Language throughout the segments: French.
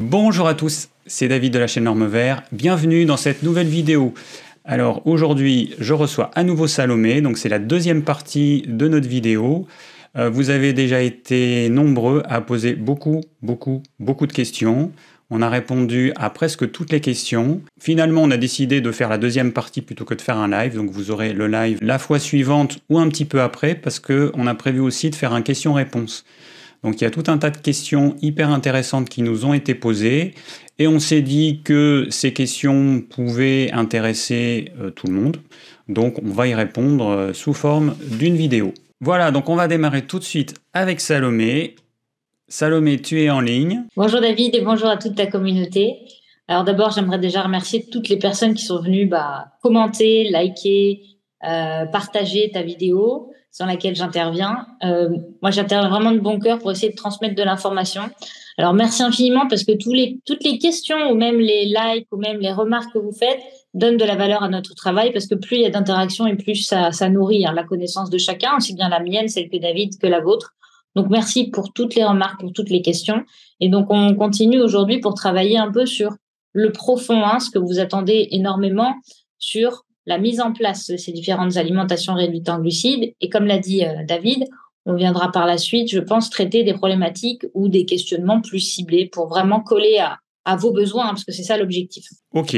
Bonjour à tous, c'est David de la chaîne Norme Vert. Bienvenue dans cette nouvelle vidéo. Alors aujourd'hui, je reçois à nouveau Salomé, donc c'est la deuxième partie de notre vidéo. Euh, vous avez déjà été nombreux à poser beaucoup, beaucoup, beaucoup de questions. On a répondu à presque toutes les questions. Finalement, on a décidé de faire la deuxième partie plutôt que de faire un live. Donc vous aurez le live la fois suivante ou un petit peu après parce qu'on a prévu aussi de faire un question-réponse. Donc il y a tout un tas de questions hyper intéressantes qui nous ont été posées et on s'est dit que ces questions pouvaient intéresser euh, tout le monde. Donc on va y répondre euh, sous forme d'une vidéo. Voilà, donc on va démarrer tout de suite avec Salomé. Salomé, tu es en ligne. Bonjour David et bonjour à toute ta communauté. Alors d'abord, j'aimerais déjà remercier toutes les personnes qui sont venues bah, commenter, liker, euh, partager ta vidéo sur laquelle j'interviens. Euh, moi, j'interviens vraiment de bon cœur pour essayer de transmettre de l'information. Alors, merci infiniment parce que toutes les questions ou même les likes ou même les remarques que vous faites donnent de la valeur à notre travail parce que plus il y a d'interactions et plus ça, ça nourrit hein, la connaissance de chacun, aussi bien la mienne, celle que David, que la vôtre. Donc, merci pour toutes les remarques, pour toutes les questions. Et donc, on continue aujourd'hui pour travailler un peu sur le profond, hein, ce que vous attendez énormément sur la mise en place de ces différentes alimentations réduites en glucides. Et comme l'a dit euh, David, on viendra par la suite, je pense, traiter des problématiques ou des questionnements plus ciblés pour vraiment coller à, vos besoins, parce que c'est ça l'objectif. Ok.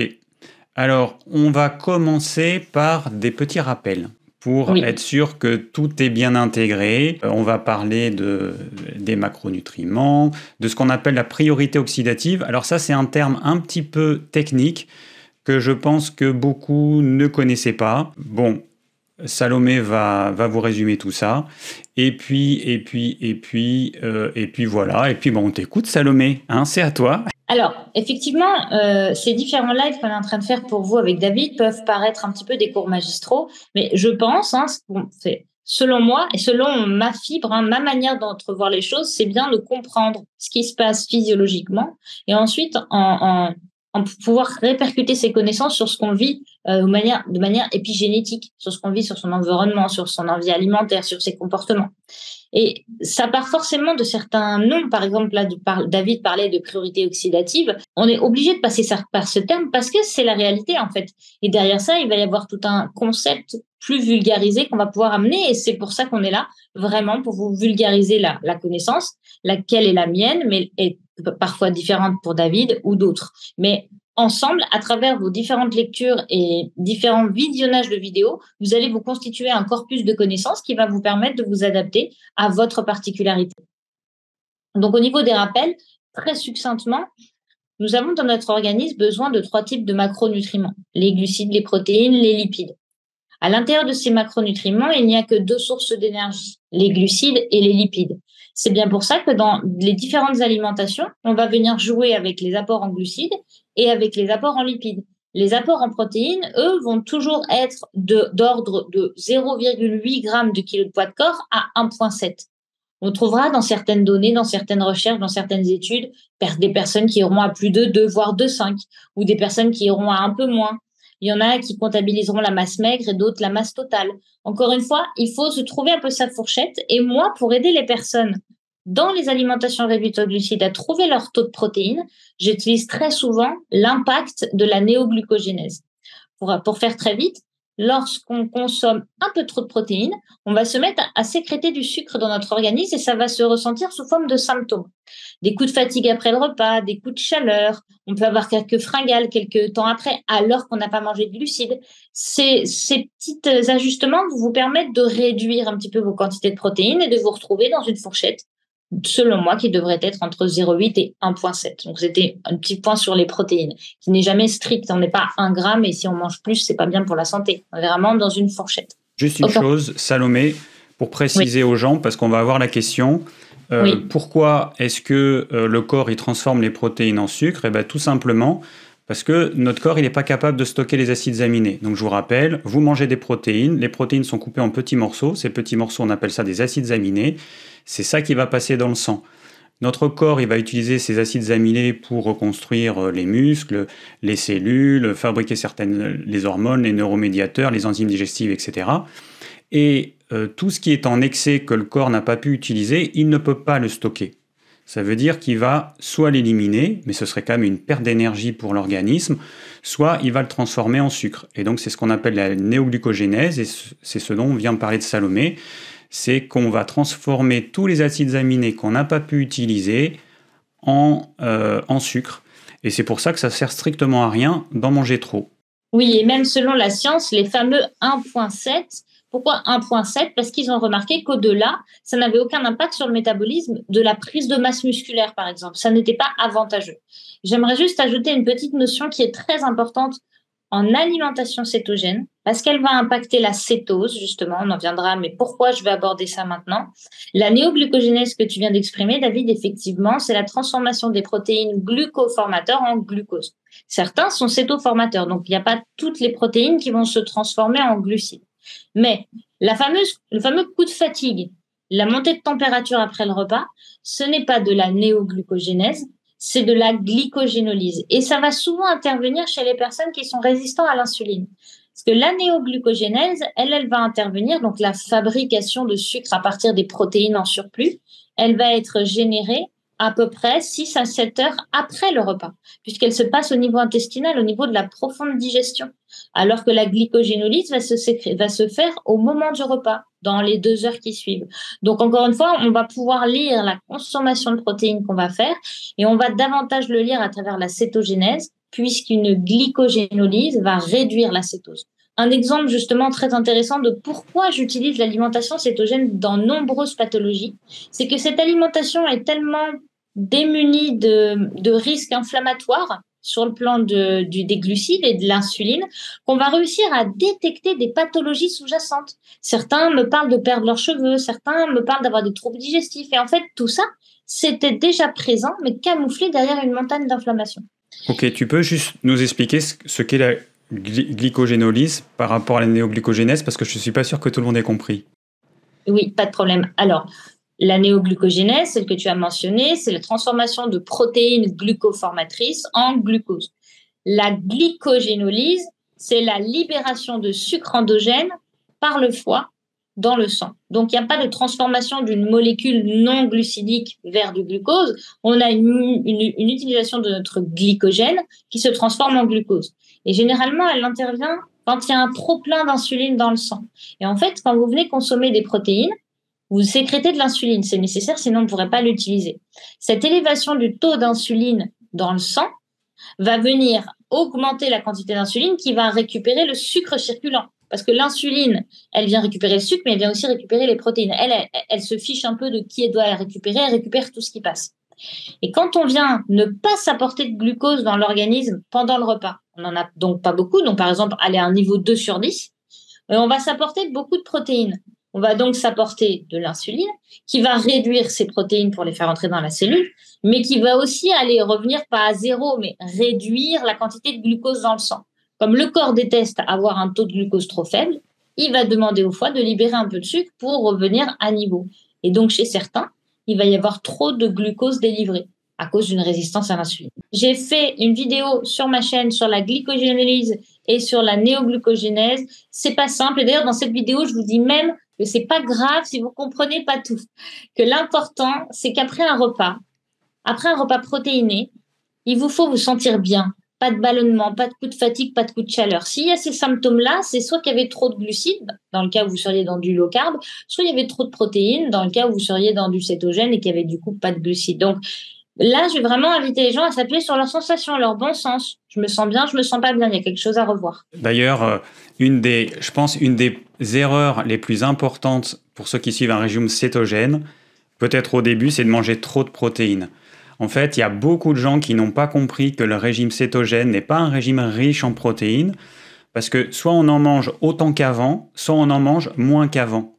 Alors, on va commencer par des petits rappels pour être sûr que tout est bien intégré. Euh, on va parler de, des macronutriments, de ce qu'on appelle la priorité oxydative. Alors ça, c'est un terme un petit peu technique que je pense que beaucoup ne connaissaient pas. Bon, Salomé va, va vous résumer tout ça. Et puis, et puis, et puis, euh, et puis voilà. Et puis, bon, on t'écoute, Salomé. Hein, c'est à toi. Alors, effectivement, euh, ces différents lives qu'on est en train de faire pour vous avec David peuvent paraître un petit peu des cours magistraux, mais je pense, hein, selon moi et selon ma fibre, hein, ma manière d'entrevoir les choses, c'est bien de comprendre ce qui se passe physiologiquement et ensuite en, pour pouvoir répercuter ses connaissances sur ce qu'on vit euh, de, manière, de manière épigénétique, sur ce qu'on vit sur son environnement, sur son envie alimentaire, sur ses comportements. Et ça part forcément de certains noms. Par exemple, là, David parlait de priorité oxydative. On est obligé de passer par ce terme parce que c'est la réalité, en fait. Et derrière ça, il va y avoir tout un concept plus vulgarisé qu'on va pouvoir amener. Et c'est pour ça qu'on est là, vraiment, pour vous vulgariser la, la connaissance, laquelle est la mienne, mais est parfois différentes pour David ou d'autres. Mais ensemble, à travers vos différentes lectures et différents visionnages de vidéos, vous allez vous constituer un corpus de connaissances qui va vous permettre de vous adapter à votre particularité. Donc au niveau des rappels, très succinctement, nous avons dans notre organisme besoin de trois types de macronutriments, les glucides, les protéines, les lipides. À l'intérieur de ces macronutriments, il n'y a que deux sources d'énergie, les glucides et les lipides. C'est bien pour ça que dans les différentes alimentations, on va venir jouer avec les apports en glucides et avec les apports en lipides. Les apports en protéines, eux, vont toujours être d'ordre de, 0,8 g de kilo de poids de corps à 1,7. On trouvera dans certaines données, dans certaines recherches, dans certaines études, des personnes qui iront à plus de 2, voire 2,5, ou des personnes qui iront à un peu moins. Il y en a qui comptabiliseront la masse maigre et d'autres la masse totale. Encore une fois, il faut se trouver un peu sa fourchette. Et moi, pour aider les personnes dans les alimentations réduites aux glucides à trouver leur taux de protéines, j'utilise très souvent l'impact de la néoglucogénèse. Pour, pour faire très vite, lorsqu'on consomme un peu trop de protéines, on va se mettre à, sécréter du sucre dans notre organisme et ça va se ressentir sous forme de symptômes. Des coups de fatigue après le repas, des coups de chaleur, on peut avoir quelques fringales quelques temps après alors qu'on n'a pas mangé de glucides. Ces, ces petits ajustements vous permettent de réduire un petit peu vos quantités de protéines et de vous retrouver dans une fourchette selon moi, qui devrait être entre 0,8 et 1,7. Donc, c'était un petit point sur les protéines, qui n'est jamais strict. On n'est pas un gramme et si on mange plus, c'est pas bien pour la santé. On est vraiment dans une fourchette. Juste une chose, Salomé, pour préciser aux gens, parce qu'on va avoir la question. Euh, pourquoi est-ce que euh, le corps il transforme les protéines en sucre? Eh bien, tout simplement parce que notre corps il n'est pas capable de stocker les acides aminés. Donc je vous rappelle, vous mangez des protéines, les protéines sont coupées en petits morceaux, ces petits morceaux on appelle ça des acides aminés, c'est ça qui va passer dans le sang. Notre corps, il va utiliser ces acides aminés pour reconstruire euh, les muscles, les cellules, fabriquer certaines les hormones, les neuromédiateurs, les enzymes digestives, etc. Et euh, tout ce qui est en excès que le corps n'a pas pu utiliser, il ne peut pas le stocker. Ça veut dire qu'il va soit l'éliminer, mais ce serait quand même une perte d'énergie pour l'organisme, soit il va le transformer en sucre. Et donc c'est ce qu'on appelle la néoglucogénèse, et c'est ce dont vient de parler de Salomé, c'est qu'on va transformer tous les acides aminés qu'on n'a pas pu utiliser en, euh, en sucre. Et c'est pour ça que ça sert strictement à rien d'en manger trop. Oui, et même selon la science, les fameux 1.7 pourquoi 1.7 Parce qu'ils ont remarqué qu'au-delà, ça n'avait aucun impact sur le métabolisme de la prise de masse musculaire, par exemple. Ça n'était pas avantageux. J'aimerais juste ajouter une petite notion qui est très importante en alimentation cétogène, parce qu'elle va impacter la cétose, justement, on en viendra, mais pourquoi je vais aborder ça maintenant? La néoglucogénèse que tu viens d'exprimer, David, effectivement, c'est la transformation des protéines glucoformateurs en glucose. Certains sont cétoformateurs, donc il n'y a pas toutes les protéines qui vont se transformer en glucides. Mais le fameux coup de fatigue, la montée de température après le repas, ce n'est pas de la néoglucogénèse, c'est de la glycogénolyse. Et ça va souvent intervenir chez les personnes qui sont résistantes à l'insuline. Parce que la néoglucogénèse, elle, elle va intervenir, donc la fabrication de sucre à partir des protéines en surplus, elle va être générée à peu près 6 à 7 heures après le repas, puisqu'elle se passe au niveau intestinal, au niveau de la profonde digestion, alors que la glycogénolyse va se, faire au moment du repas, dans les deux heures qui suivent. Donc, encore une fois, on va pouvoir lire la consommation de protéines qu'on va faire, et on va davantage le lire à travers la cétogénèse, puisqu'une glycogénolyse va réduire la cétose un exemple justement très intéressant de pourquoi j'utilise l'alimentation cétogène dans nombreuses pathologies, c'est que cette alimentation est tellement démunie de, risques inflammatoires sur le plan du, des glucides et de l'insuline, qu'on va réussir à détecter des pathologies sous-jacentes. Certains me parlent de perdre leurs cheveux, certains me parlent d'avoir des troubles digestifs. Et en fait, tout ça, c'était déjà présent, mais camouflé derrière une montagne d'inflammation. Ok, tu peux juste nous expliquer ce qu'est glycogénolyse par rapport à la néoglycogénèse parce que je ne suis pas sûr que tout le monde ait compris. Oui, pas de problème. Alors, la néoglucogénèse, celle que tu as mentionnée, c'est la transformation de protéines glucoformatrices en glucose. La glycogénolyse, c'est la libération de sucre endogène par le foie dans le sang. Donc, il n'y a pas de transformation d'une molécule non glucidique vers du glucose. On a une, utilisation de notre glycogène qui se transforme en glucose. Et généralement, elle intervient quand il y a un trop plein d'insuline dans le sang. Et en fait, quand vous venez consommer des protéines, vous sécrétez de l'insuline. C'est nécessaire, sinon on ne pourrait pas l'utiliser. Cette élévation du taux d'insuline dans le sang va venir augmenter la quantité d'insuline qui va récupérer le sucre circulant. Parce que l'insuline, elle vient récupérer le sucre, mais elle vient aussi récupérer les protéines. Elle, elle, se fiche un peu de qui elle doit récupérer, elle récupère tout ce qui passe. Et quand on vient ne pas s'apporter de glucose dans l'organisme pendant le repas, on n'en a donc pas beaucoup, donc par exemple aller à un niveau 2 sur 10, euh, on va s'apporter beaucoup de protéines. On va donc s'apporter de l'insuline qui va réduire ces protéines pour les faire entrer dans la cellule, mais qui va aussi aller revenir pas à zéro, mais réduire la quantité de glucose dans le sang. Comme le corps déteste avoir un taux de glucose trop faible, il va demander au foie de libérer un peu de sucre pour revenir à niveau. Et donc, chez certains, il va y avoir trop de glucose délivré à cause d'une résistance à l'insuline. J'ai fait une vidéo sur ma chaîne sur la glycogénolyse et sur la néoglucogénèse. C'est pas simple. Et d'ailleurs, dans cette vidéo, je vous dis même que c'est pas grave si vous comprenez pas tout. Que l'important, c'est qu'après un repas, après un repas protéiné, il vous faut vous sentir bien pas de ballonnement, pas de coup de fatigue, pas de coup de chaleur. S'il y a ces symptômes-là, c'est soit qu'il y avait trop de glucides, dans le cas où vous seriez dans du low carb, soit il y avait trop de protéines, dans le cas où vous seriez dans du cétogène et qu'il y avait du coup pas de glucides. Donc là, je vais vraiment inviter les gens à s'appuyer sur leurs sensations, leur bon sens. Je me sens bien, je me sens pas bien, il y a quelque chose à revoir. D'ailleurs, euh, une des, je pense, une des erreurs les plus importantes pour ceux qui suivent un régime cétogène, peut-être au début, c'est de manger trop de protéines. En fait, il y a beaucoup de gens qui n'ont pas compris que le régime cétogène n'est pas un régime riche en protéines, parce que soit on en mange autant qu'avant, soit on en mange moins qu'avant.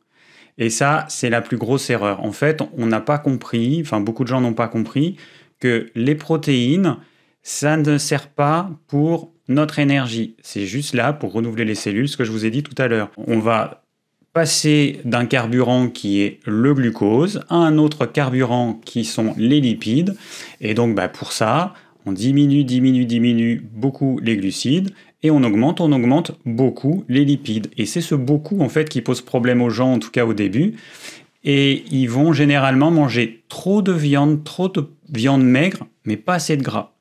Et ça, c'est la plus grosse erreur. En fait, on n'a pas compris, enfin beaucoup de gens n'ont pas compris, que les protéines, ça ne sert pas pour notre énergie. C'est juste là pour renouveler les cellules, ce que je vous ai dit tout à l'heure. On va passer d'un carburant qui est le glucose à un autre carburant qui sont les lipides. Et donc bah, pour ça, on diminue, diminue, diminue beaucoup les glucides et on augmente, on augmente beaucoup les lipides. Et c'est ce beaucoup en fait qui pose problème aux gens, en tout cas au début. et ils vont généralement manger trop de viande, trop de viande maigre, mais pas assez de gras.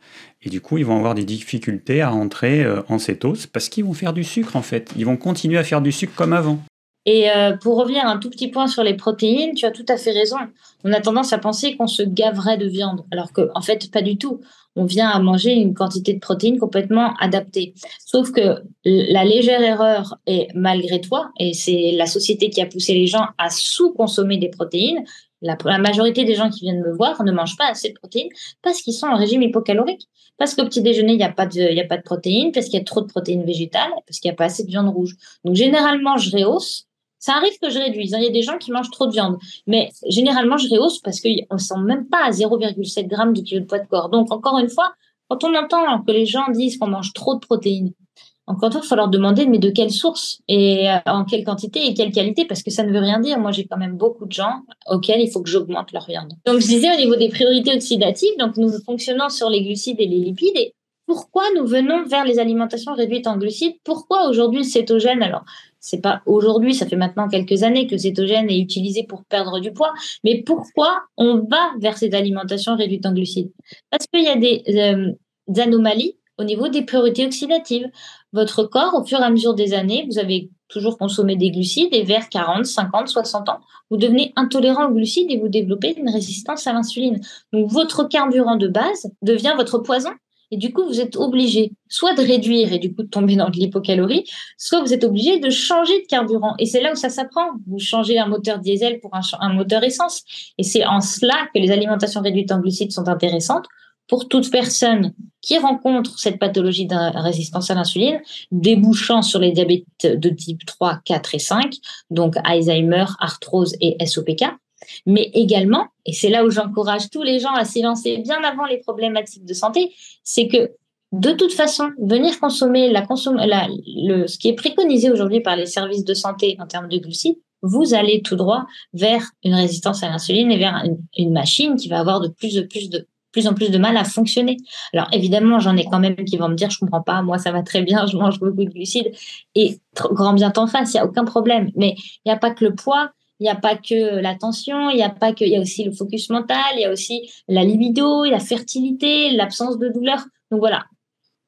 Et du coup, ils vont avoir des difficultés à entrer euh, en cétose parce qu'ils vont faire du sucre en fait. Ils vont continuer à faire du sucre comme avant. Et euh, pour revenir un tout petit point sur les protéines, tu as tout à fait raison. On a tendance à penser qu'on se gaverait de viande, alors qu'en en fait, pas du tout. On vient à manger une quantité de protéines complètement adaptée. Sauf que la légère erreur est malgré toi, et c'est la société qui a poussé les gens à sous-consommer des protéines. La, la, majorité des gens qui viennent me voir ne mangent pas assez de protéines parce qu'ils sont en régime hypocalorique. Parce qu'au petit déjeuner, il n'y a, pas de, a pas de protéines, parce qu'il y a trop de protéines végétales, parce qu'il n'y a pas assez de viande rouge. Donc généralement, je rehausse ça arrive que je réduise. Hein. Il y a des gens qui mangent trop de viande. Mais généralement, je rehausse parce qu'on ne sent même pas à 0,7 g de kilo de poids de corps. Donc, encore une fois, quand on entend que les gens disent qu'on mange trop de protéines, encore une fois, il faut leur demander, mais de quelle source et euh, en quelle quantité et quelle qualité, parce que ça ne veut rien dire. Moi, j'ai quand même beaucoup de gens auxquels il faut que j'augmente leur viande. Donc, je disais au niveau des priorités oxydatives, donc nous fonctionnons sur les glucides et les lipides. Et pourquoi nous venons vers les alimentations réduites en glucides? Pourquoi aujourd'hui le cétogène? Alors, c'est pas aujourd'hui, ça fait maintenant quelques années que le cétogène est utilisé pour perdre du poids. Mais pourquoi on va vers cette alimentation réduite en glucides? Parce qu'il y a des, euh, anomalies au niveau des priorités oxydatives. Votre corps, au fur et à mesure des années, vous avez toujours consommé des glucides et vers 40, 50, 60 ans, vous devenez intolérant aux glucides et vous développez une résistance à l'insuline. Donc votre carburant de base devient votre poison et du coup, vous êtes obligé soit de réduire et du coup de tomber dans de l'hypocalorie, soit vous êtes obligé de changer de carburant. Et c'est là où ça s'apprend. Vous changez un moteur diesel pour un, moteur essence. Et c'est en cela que les alimentations réduites en glucides sont intéressantes pour toute personne qui rencontre cette pathologie de résistance à l'insuline, débouchant sur les diabètes de type 3, 4 et 5, donc Alzheimer, arthrose et SOPK, mais également, et c'est là où j'encourage tous les gens à s'y lancer bien avant les problématiques de santé, c'est que de toute façon, venir consommer la, le, ce qui est préconisé aujourd'hui par les services de santé en termes de glucides, vous allez tout droit vers une résistance à l'insuline et vers une, machine qui va avoir de plus, plus de plus en plus de mal à fonctionner. Alors évidemment, j'en ai quand même qui vont me dire je comprends pas, moi ça va très bien, je mange beaucoup de glucides et grand bien t'en face, il y a aucun problème. Mais il n'y a pas que le poids, il n'y a pas que la tension, il n'y a pas que, il y a aussi le focus mental, il y a aussi la libido, la fertilité, l'absence de douleur. Donc voilà,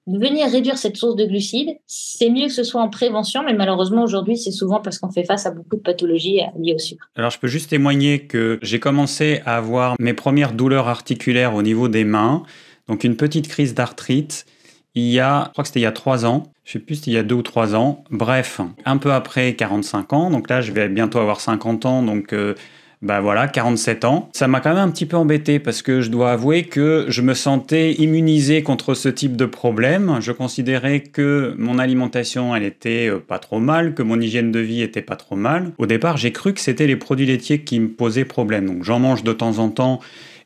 venir réduire cette source de glucides, c'est mieux que ce soit en prévention, mais malheureusement aujourd'hui, c'est souvent parce qu'on fait face à beaucoup de pathologies liées au sucre. Alors je peux juste témoigner que j'ai commencé à avoir mes premières douleurs articulaires au niveau des mains, donc une petite crise d'arthrite il y a, je crois que c'était il y a trois ans, je sais plus c'était il y a deux ou trois ans, bref, un peu après 45 ans, donc là je vais bientôt avoir 50 ans, donc euh, bah voilà, 47 ans. Ça m'a quand même un petit peu embêté parce que je dois avouer que je me sentais immunisé contre ce type de problème. Je considérais que mon alimentation, elle était euh, pas trop mal, que mon hygiène de vie était pas trop mal. Au départ, j'ai cru que c'était les produits laitiers qui me posaient problème. Donc j'en mange de temps en temps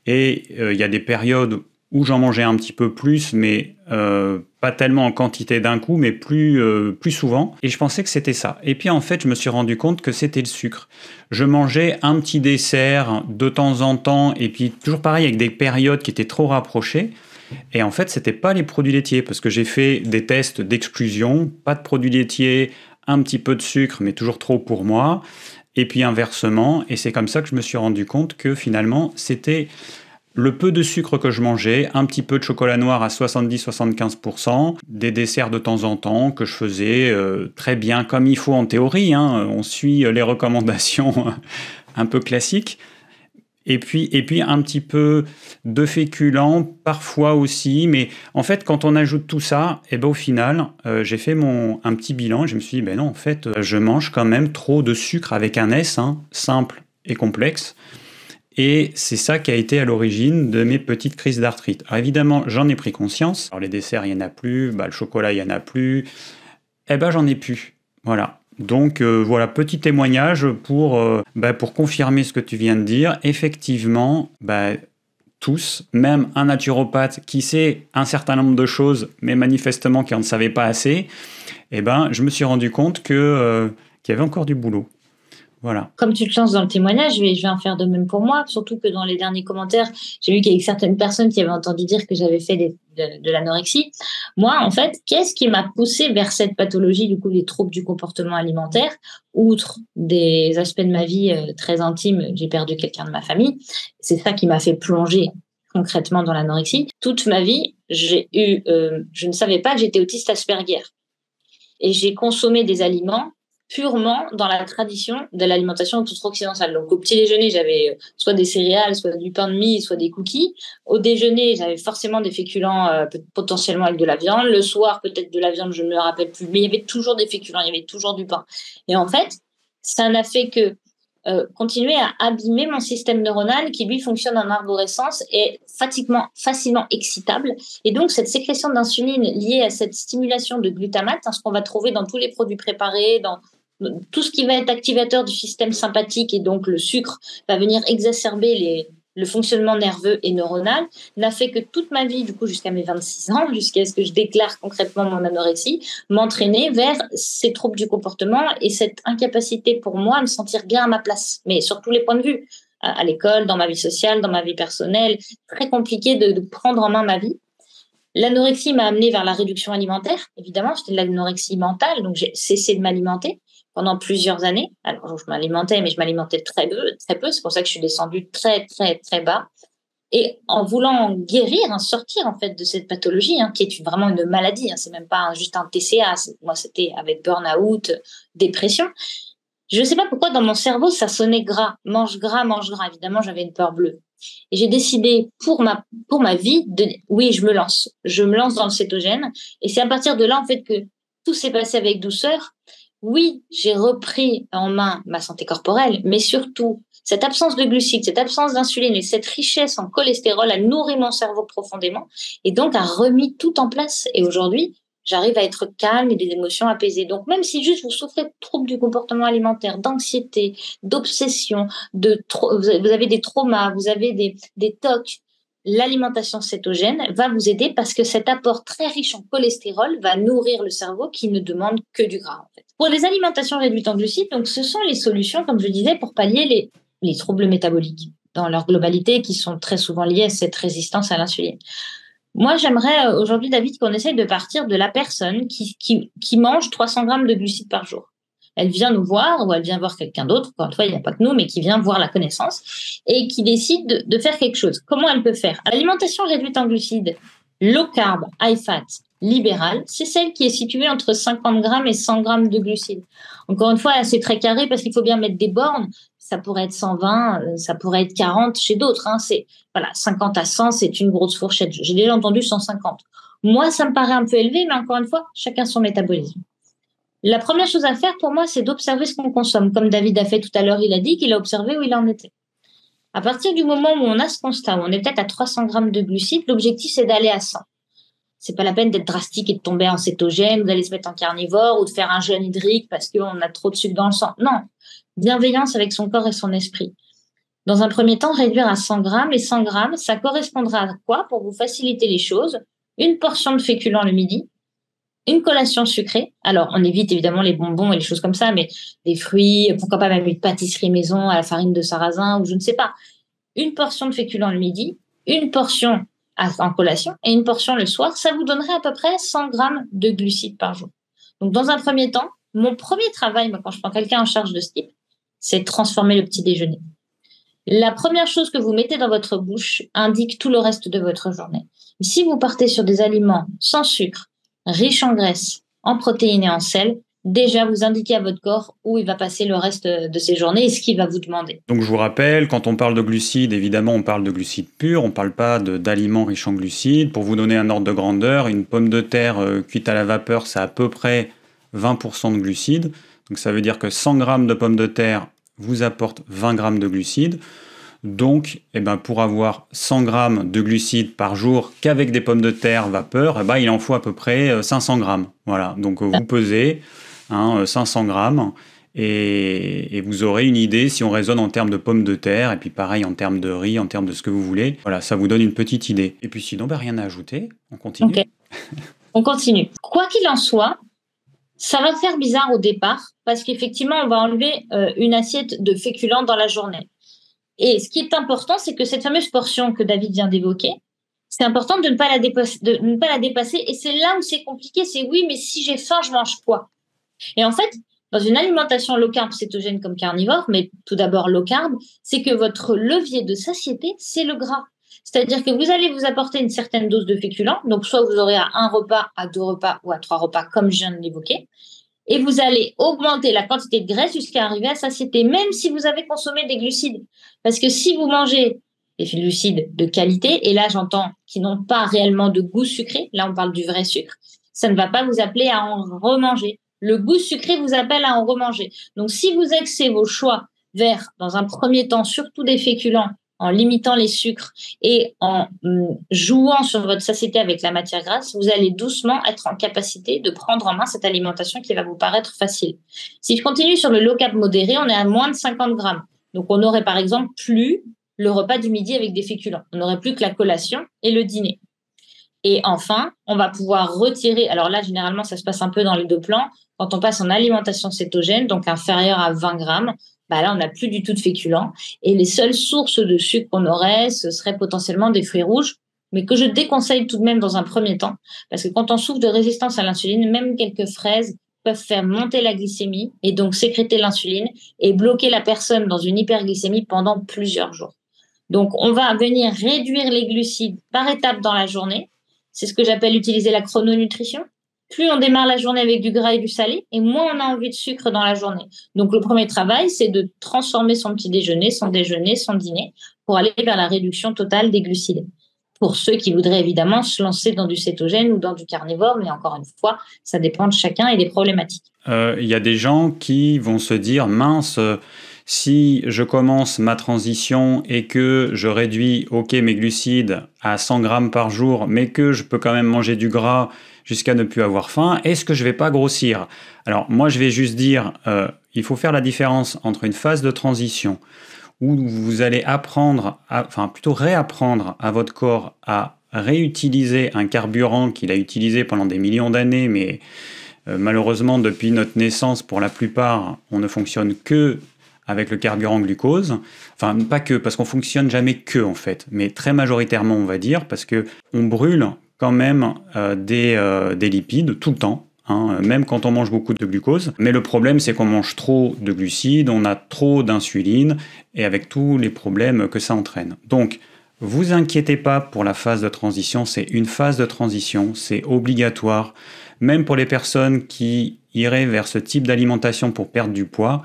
et euh, il y a des périodes où j'en mangeais un petit peu plus, mais euh, pas tellement en quantité d'un coup, mais plus, euh, plus souvent. Et je pensais que c'était ça. Et puis en fait, je me suis rendu compte que c'était le sucre. Je mangeais un petit dessert de temps en temps, et puis toujours pareil avec des périodes qui étaient trop rapprochées. Et en fait, c'était pas les produits laitiers, parce que j'ai fait des tests d'exclusion, pas de produits laitiers, un petit peu de sucre, mais toujours trop pour moi. Et puis inversement, et c'est comme ça que je me suis rendu compte que finalement, c'était le peu de sucre que je mangeais, un petit peu de chocolat noir à 70-75%, des desserts de temps en temps que je faisais euh, très bien comme il faut en théorie, hein. on suit les recommandations un peu classiques. Et puis, et puis un petit peu de féculents, parfois aussi. Mais en fait, quand on ajoute tout ça, et eh ben au final, euh, j'ai fait mon, un petit bilan. Je me suis dit, ben non, en fait, euh, je mange quand même trop de sucre avec un S, hein, simple et complexe. Et c'est ça qui a été à l'origine de mes petites crises d'arthrite. Alors évidemment, j'en ai pris conscience. Alors les desserts, il n'y en a plus. Bah, le chocolat, il n'y en a plus. Eh ben, j'en ai plus. Voilà. Donc euh, voilà, petit témoignage pour, euh, bah, pour confirmer ce que tu viens de dire. Effectivement, bah, tous, même un naturopathe qui sait un certain nombre de choses, mais manifestement qui en savait pas assez, eh ben, je me suis rendu compte que, euh, qu'il y avait encore du boulot. Voilà. Comme tu te lances dans le témoignage, je vais, en faire de même pour moi. Surtout que dans les derniers commentaires, j'ai vu qu'il y avait certaines personnes qui avaient entendu dire que j'avais fait de, l'anorexie. Moi, en fait, qu'est-ce qui m'a poussé vers cette pathologie, du coup, les troubles du comportement alimentaire, outre des aspects de ma vie euh, très intimes, j'ai perdu quelqu'un de ma famille. C'est ça qui m'a fait plonger concrètement dans l'anorexie. Toute ma vie, j'ai eu, euh, je ne savais pas que j'étais autiste Asperger. Et j'ai consommé des aliments purement dans la tradition de l'alimentation occidentale. Donc au petit déjeuner, j'avais euh, soit des céréales, soit du pain de mie, soit des cookies. Au déjeuner, j'avais forcément des féculents euh, potentiellement avec de la viande. Le soir, peut-être de la viande, je ne me rappelle plus. Mais il y avait toujours des féculents, il y avait toujours du pain. Et en fait, ça n'a fait que euh, continuer à abîmer mon système neuronal qui lui fonctionne en arborescence et facilement, facilement excitable. Et donc cette sécrétion d'insuline liée à cette stimulation de glutamate, hein, ce qu'on va trouver dans tous les produits préparés, dans tout ce qui va être activateur du système sympathique et donc le sucre va venir exacerber les, le fonctionnement nerveux et neuronal, n'a fait que toute ma vie, du coup jusqu'à mes 26 ans, jusqu'à ce que je déclare concrètement mon anorexie, m'entraîner vers ces troubles du comportement et cette incapacité pour moi à me sentir bien à ma place, mais sur tous les points de vue, à, l'école, dans ma vie sociale, dans ma vie personnelle, très compliqué de, de prendre en main ma vie. L'anorexie m'a amené vers la réduction alimentaire, évidemment, c'était de l'anorexie mentale, donc j'ai cessé de m'alimenter pendant plusieurs années. Alors, je m'alimentais, mais je m'alimentais très peu, très peu. C'est pour ça que je suis descendue très, très, très bas. Et en voulant guérir, hein, sortir en fait de cette pathologie, hein, qui est vraiment une maladie, hein, c'est même pas juste un TCA. Moi, c'était avec burn-out, dépression. Je ne sais pas pourquoi dans mon cerveau ça sonnait gras, mange gras, mange gras. Évidemment, j'avais une peur bleue. Et j'ai décidé pour ma pour ma vie de oui, je me lance, je me lance dans le cétogène. Et c'est à partir de là en fait que tout s'est passé avec douceur oui, j'ai repris en main ma santé corporelle, mais surtout, cette absence de glucides, cette absence d'insuline et cette richesse en cholestérol a nourri mon cerveau profondément et donc a remis tout en place. Et aujourd'hui, j'arrive à être calme et des émotions apaisées. Donc, même si juste vous souffrez de troubles du comportement alimentaire, d'anxiété, d'obsession, de vous avez des traumas, vous avez des, des tocs, l'alimentation cétogène va vous aider parce que cet apport très riche en cholestérol va nourrir le cerveau qui ne demande que du gras. En fait. Pour les alimentations réduites en glucides, donc ce sont les solutions, comme je disais, pour pallier les, les troubles métaboliques dans leur globalité qui sont très souvent liés à cette résistance à l'insuline. Moi, j'aimerais euh, aujourd'hui, David, qu'on essaye de partir de la personne qui, qui, qui mange 300 grammes de glucides par jour elle vient nous voir ou elle vient voir quelqu'un d'autre, encore une fois, il n'y a pas que nous, mais qui vient voir la connaissance et qui décide de, faire quelque chose. Comment elle peut faire? L'alimentation réduite en glucides, low carb, high fat, libérale, c'est celle qui est située entre 50 grammes et 100 grammes de glucides. Encore une fois, c'est très carré parce qu'il faut bien mettre des bornes. Ça pourrait être 120, euh, ça pourrait être 40 chez d'autres. Hein. C'est voilà, 50 à 100, c'est une grosse fourchette. J'ai déjà entendu 150. Moi, ça me paraît un peu élevé, mais encore une fois, chacun son métabolisme. La première chose à faire pour moi, c'est d'observer ce qu'on consomme. Comme David a fait tout à l'heure, il a dit qu'il a observé où il en était. À partir du moment où on a ce constat, où on est peut-être à 300 grammes de glucides, l'objectif c'est d'aller à 100. C'est pas la peine d'être drastique et de tomber en cétogène, d'aller se mettre en carnivore ou de faire un jeûne hydrique parce qu'on a trop de sucre dans le sang. Non, bienveillance avec son corps et son esprit. Dans un premier temps, réduire à 100 grammes et 100 grammes, ça correspondra à quoi? Pour vous faciliter les choses Une portion de féculents le midi, une collation sucrée. Alors, on évite évidemment les bonbons et les choses comme ça, mais des fruits, pourquoi pas même une pâtisserie maison à la farine de sarrasin ou je ne sais pas. Une portion de féculents le midi, une portion en collation et une portion le soir. Ça vous donnerait à peu près 100 grammes de glucides par jour. Donc, dans un premier temps, mon premier travail, quand je prends quelqu'un en charge de ce type, c'est transformer le petit déjeuner. La première chose que vous mettez dans votre bouche indique tout le reste de votre journée. Si vous partez sur des aliments sans sucre, riche en graisse, en protéines et en sel, déjà vous indiquez à votre corps où il va passer le reste de ses journées et ce qu'il va vous demander. Donc je vous rappelle, quand on parle de glucides, évidemment on parle de glucides purs, on ne parle pas d'aliments riches en glucides. Pour vous donner un ordre de grandeur, une pomme de terre euh, cuite à la vapeur, c'est à peu près 20% de glucides. Donc ça veut dire que 100 g de pommes de terre vous apporte 20 g de glucides. Donc, eh ben, pour avoir 100 grammes de glucides par jour qu'avec des pommes de terre vapeur, eh ben, il en faut à peu près 500 euh, grammes. Voilà, donc euh, vous pesez hein, 500 euh, grammes et, vous aurez une idée si on raisonne en termes de pommes de terre et puis pareil en termes de riz, en termes de ce que vous voulez. Voilà, ça vous donne une petite idée. Et puis sinon, ben, rien à ajouter, on continue. on continue. Quoi qu'il en soit, Ça va faire bizarre au départ parce qu'effectivement, on va enlever euh, une assiette de féculents dans la journée. Et ce qui est important, c'est que cette fameuse portion que David vient d'évoquer, c'est important de ne, pas la dépasser. Et c'est là où c'est compliqué. C'est oui, mais si j'ai faim, je mange quoi? Et en fait, dans une alimentation low carb cétogène comme carnivore, mais tout d'abord low carb, c'est que votre levier de satiété, c'est le gras. C'est-à-dire que vous allez vous apporter une certaine dose de féculents, donc soit vous aurez à un repas, à deux repas ou à trois repas, comme je viens de l'évoquer, et vous allez augmenter la quantité de graisse jusqu'à arriver à satiété, même si vous avez consommé des glucides. Parce que si vous mangez des glucides de qualité, et là j'entends qui n'ont pas réellement de goût sucré, là on parle du vrai sucre, ça ne va pas vous appeler à en remanger. Le goût sucré vous appelle à en remanger. Donc si vous axez vos choix vers, dans un premier temps, surtout des féculents, en limitant les sucres et en hum, jouant sur votre satiété avec la matière grasse, vous allez doucement être en capacité de prendre en main cette alimentation qui va vous paraître facile. Si je continue sur le low carb modéré, on est à moins de 50 grammes. Donc, on aurait par exemple plus le repas du midi avec des féculents. On n'aurait plus que la collation et le dîner. Et enfin, on va pouvoir retirer, alors là, généralement, ça se passe un peu dans les deux plans, quand on passe en alimentation cétogène, donc inférieure à 20 grammes, bah là, on n'a plus du tout de féculents. Et les seules sources de sucre qu'on aurait, ce serait potentiellement des fruits rouges, mais que je déconseille tout de même dans un premier temps, parce que quand on souffre de résistance à l'insuline, même quelques fraises peuvent faire monter la glycémie et donc sécréter l'insuline et bloquer la personne dans une hyperglycémie pendant plusieurs jours. Donc, on va venir réduire les glucides par étapes dans la journée. C'est ce que j'appelle utiliser la chrononutrition plus on démarre la journée avec du gras et du salé, et moins on a envie de sucre dans la journée. Donc le premier travail, c'est de transformer son petit déjeuner, son déjeuner, son dîner, pour aller vers la réduction totale des glucides. Pour ceux qui voudraient évidemment se lancer dans du cétogène ou dans du carnivore, mais encore une fois, ça dépend de chacun et des problématiques. Euh, il y a des gens qui vont se dire, mince, si je commence ma transition et que je réduis, ok, mes glucides à 100 grammes par jour, mais que je peux quand même manger du gras jusqu'à ne plus avoir faim, est-ce que je vais pas grossir? Alors moi je vais juste dire, euh, il faut faire la différence entre une phase de transition où vous allez apprendre, enfin plutôt réapprendre à votre corps à réutiliser un carburant qu'il a utilisé pendant des millions d'années, mais euh, malheureusement depuis notre naissance, pour la plupart, on ne fonctionne que avec le carburant glucose. Enfin, pas que, parce qu'on fonctionne jamais que en fait, mais très majoritairement on va dire, parce que on brûle quand même euh, euh, des, lipides tout le temps. Hein, même quand on mange beaucoup de glucose. Mais le problème, c'est qu'on mange trop de glucides, on a trop d'insuline, et avec tous les problèmes que ça entraîne. Donc, vous inquiétez pas pour la phase de transition, c'est une phase de transition, c'est obligatoire, même pour les personnes qui iraient vers ce type d'alimentation pour perdre du poids.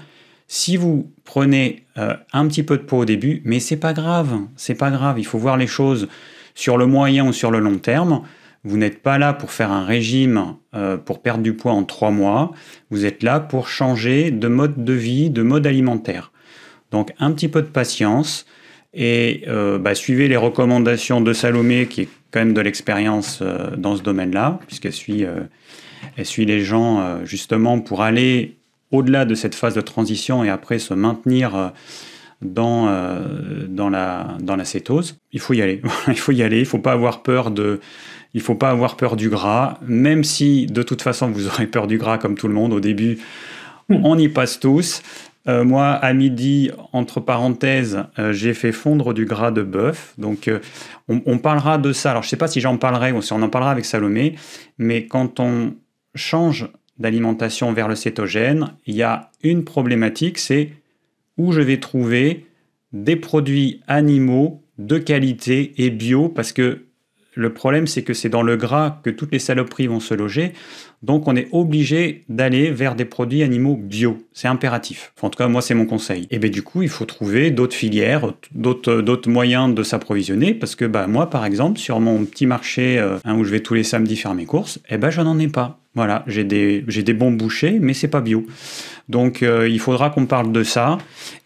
Si vous prenez euh, un petit peu de poids au début, mais c'est pas grave, c'est pas grave, il faut voir les choses sur le moyen ou sur le long terme, vous n'êtes pas là pour faire un régime euh, pour perdre du poids en trois mois, vous êtes là pour changer de mode de vie, de mode alimentaire. Donc un petit peu de patience et euh, bah, suivez les recommandations de Salomé qui est quand même de l'expérience euh, dans ce domaine-là, puisqu'elle suit, les gens justement pour aller au-delà de cette phase de transition et après se maintenir dans, la, dans la cétose. Il faut y aller. il faut y aller. Il faut pas avoir peur de. Il faut pas avoir peur du gras, même si de toute façon vous aurez peur du gras comme tout le monde au début. Hmm. On y passe tous. Euh, moi, à midi, entre parenthèses, euh, j'ai fait fondre du gras de bœuf. Donc, on, on, parlera de ça. Alors, je ne sais pas si j'en parlerai ou si on en parlera avec Salomé, mais quand on change d'alimentation vers le cétogène, il y a une problématique, c'est où je vais trouver des produits animaux de qualité et bio parce que le problème, c'est que c'est dans le gras que toutes les saloperies vont se loger. Donc, on est obligé d'aller vers des produits animaux bio. C'est impératif. en tout cas, moi, c'est mon conseil. Et bien, du coup, il faut trouver d'autres filières, d'autres moyens de s'approvisionner. Parce que, bah, moi, par exemple, sur mon petit marché euh, où je vais tous les samedis faire mes courses, eh ben, je n'en ai pas. Voilà, j'ai des, des bons bouchers, mais c'est pas bio. Donc euh, il faudra qu'on parle de ça.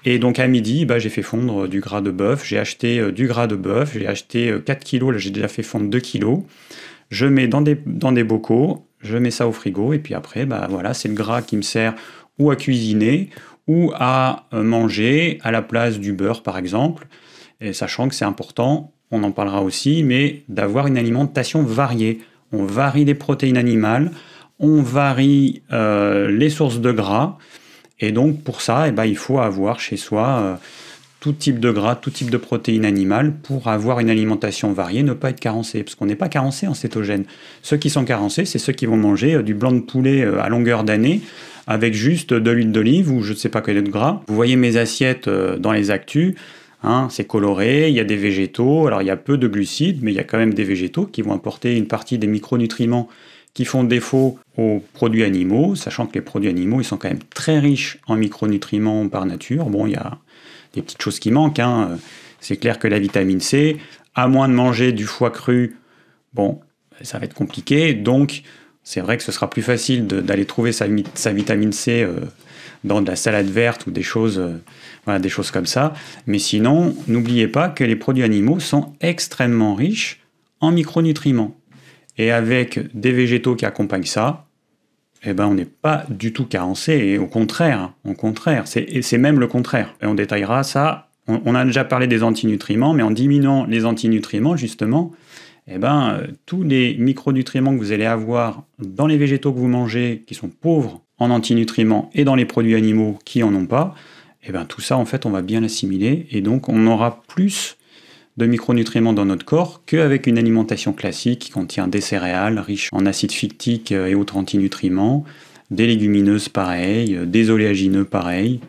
Et donc à midi, bah, j'ai fait fondre du gras de bœuf. J'ai acheté euh, du gras de bœuf. J'ai acheté 4 euh, kilos. Là, j'ai déjà fait fondre 2 kilos. Je mets dans des, dans des bocaux. Je mets ça au frigo. Et puis après, bah, voilà, c'est le gras qui me sert ou à cuisiner ou à manger à la place du beurre, par exemple. Et sachant que c'est important, on en parlera aussi, mais d'avoir une alimentation variée. On varie les protéines animales on varie les sources de gras. Et donc pour ça, eh ben, il faut avoir chez soi tout type de gras, tout type de protéines animales pour avoir une alimentation variée, ne pas être carencé, parce qu'on n'est pas carencé en cétogène. Ceux qui sont carencés, c'est ceux qui vont manger euh, du blanc de poulet euh, à longueur d'année avec juste de l'huile d'olive ou je ne sais pas quel de gras. Vous voyez mes assiettes euh, dans les actus, hein, c'est coloré, il y a des végétaux, alors il y a peu de glucides, mais il y a quand même des végétaux qui vont apporter une partie des micronutriments qui font défaut aux produits animaux, sachant que les produits animaux, ils sont quand même très riches en micronutriments par nature. Bon, il y a des petites choses qui manquent. Hein. C'est clair que la vitamine C, à moins de manger du foie cru, bon, ça va être compliqué. Donc, c'est vrai que ce sera plus facile d'aller trouver sa, vitamine C euh, dans de la salade verte ou des choses, euh, des choses comme ça. Mais sinon, n'oubliez pas que les produits animaux sont extrêmement riches en micronutriments. Et avec des végétaux qui accompagnent ça, eh ben, on n'est pas du tout carencé, et au contraire, au contraire, c'est même le contraire. Et on détaillera ça. On, a déjà parlé des antinutriments, mais en diminuant les antinutriments, justement, eh ben, tous les micronutriments que vous allez avoir dans les végétaux que vous mangez, qui sont pauvres en antinutriments, et dans les produits animaux qui en ont pas, eh ben, tout ça, en fait, on va bien l'assimiler, et donc on aura plus de micronutriments dans notre corps qu'avec une alimentation classique qui contient des céréales riches en acides fictiques et autres antinutriments, des légumineuses pareilles, des oléagineux pareils.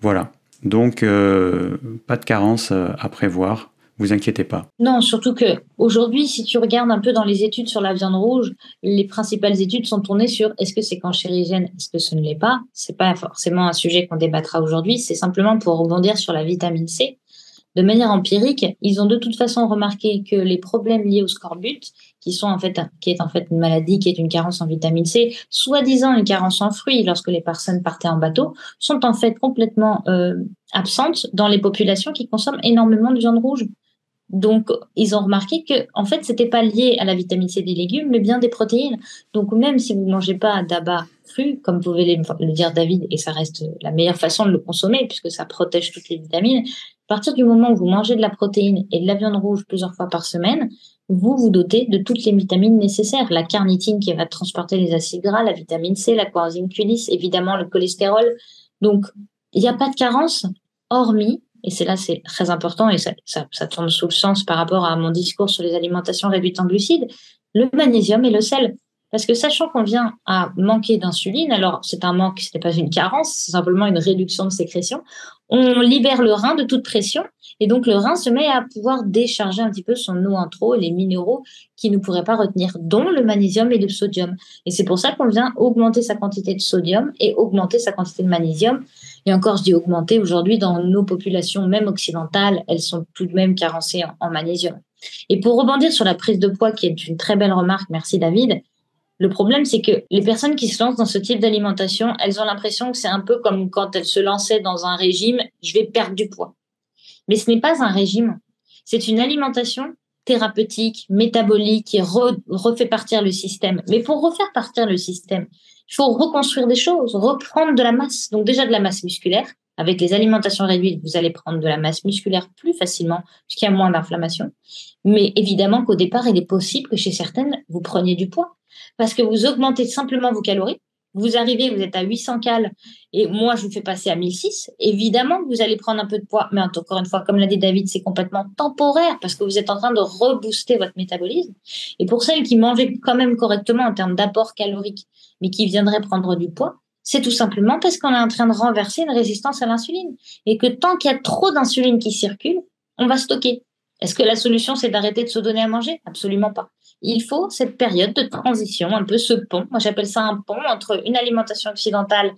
Voilà. Donc, euh, pas de carence euh, à prévoir. Vous inquiétez pas. Non, surtout que aujourd'hui, si tu regardes un peu dans les études sur la viande rouge, les principales études sont tournées sur est-ce que c'est cancérigène, est-ce que ce ne l'est pas. C'est pas forcément un sujet qu'on débattra aujourd'hui. C'est simplement pour rebondir sur la vitamine C de manière empirique, ils ont de toute façon remarqué que les problèmes liés au scorbut, qui est en fait une maladie, qui est une carence en vitamine C, soi-disant une carence en fruits lorsque les personnes partaient en bateau, sont en fait complètement euh, absentes dans les populations qui consomment énormément de viande rouge. Donc, ils ont remarqué que, en fait, c'était pas lié à la vitamine C des légumes, mais bien des protéines. Donc, même si vous mangez pas d'abat cru, comme pouvait le dire David, et ça reste la meilleure façon de le consommer, puisque ça protège toutes les vitamines, partir du moment où vous mangez de la protéine et de la viande rouge plusieurs fois par semaine, vous vous dotez de toutes les vitamines nécessaires. La carnitine qui va transporter les acides gras, la vitamine C, la coenzyme Q10, évidemment le cholestérol. Donc, il n'y a pas de carence, hormis, et c'est là c'est très important et ça, ça, ça tourne sous le sens par rapport à mon discours sur les alimentations réduites en glucides, le magnésium et le sel. Parce que sachant qu'on vient à manquer d'insuline, alors c'est un manque, ce n'est pas une carence, c'est simplement une réduction de sécrétion, on libère le rein de toute pression et donc le rein se met à pouvoir décharger un petit peu son eau en trop et les minéraux qui ne pourraient pas retenir, dont le magnésium et le sodium. Et c'est pour ça qu'on vient augmenter sa quantité de sodium et augmenter sa quantité de magnésium. Et encore, je dis augmenter, aujourd'hui dans nos populations, même occidentales, elles sont tout de même carencées en magnésium. Et pour rebondir sur la prise de poids, qui est une très belle remarque, merci David, le problème, c'est que les personnes qui se lancent dans ce type d'alimentation, elles ont l'impression que c'est un peu comme quand elles se lançaient dans un régime, je vais perdre du poids. Mais ce n'est pas un régime. C'est une alimentation thérapeutique, métabolique, qui refait partir le système. Mais pour refaire partir le système, il faut reconstruire des choses, reprendre de la masse. Donc déjà de la masse musculaire. Avec les alimentations réduites, vous allez prendre de la masse musculaire plus facilement, puisqu'il y a moins d'inflammation. Mais évidemment qu'au départ, il est possible que chez certaines, vous preniez du poids parce que vous augmentez simplement vos calories. Vous arrivez, vous êtes à 800 cales et moi, je vous fais passer à 1006. Évidemment vous allez prendre un peu de poids, mais encore une fois, comme l'a dit David, c'est complètement temporaire parce que vous êtes en train de rebooster votre métabolisme. Et pour celles qui mangeaient quand même correctement en termes d'apport calorique, mais qui viendraient prendre du poids, c'est tout simplement parce qu'on est en train de renverser une résistance à l'insuline. Et que tant qu'il y a trop d'insuline qui circule, on va stocker. Est-ce que la solution, c'est d'arrêter de se donner à manger? Absolument pas il faut cette période de transition, un peu ce pont. Moi, j'appelle ça un pont entre une alimentation occidentale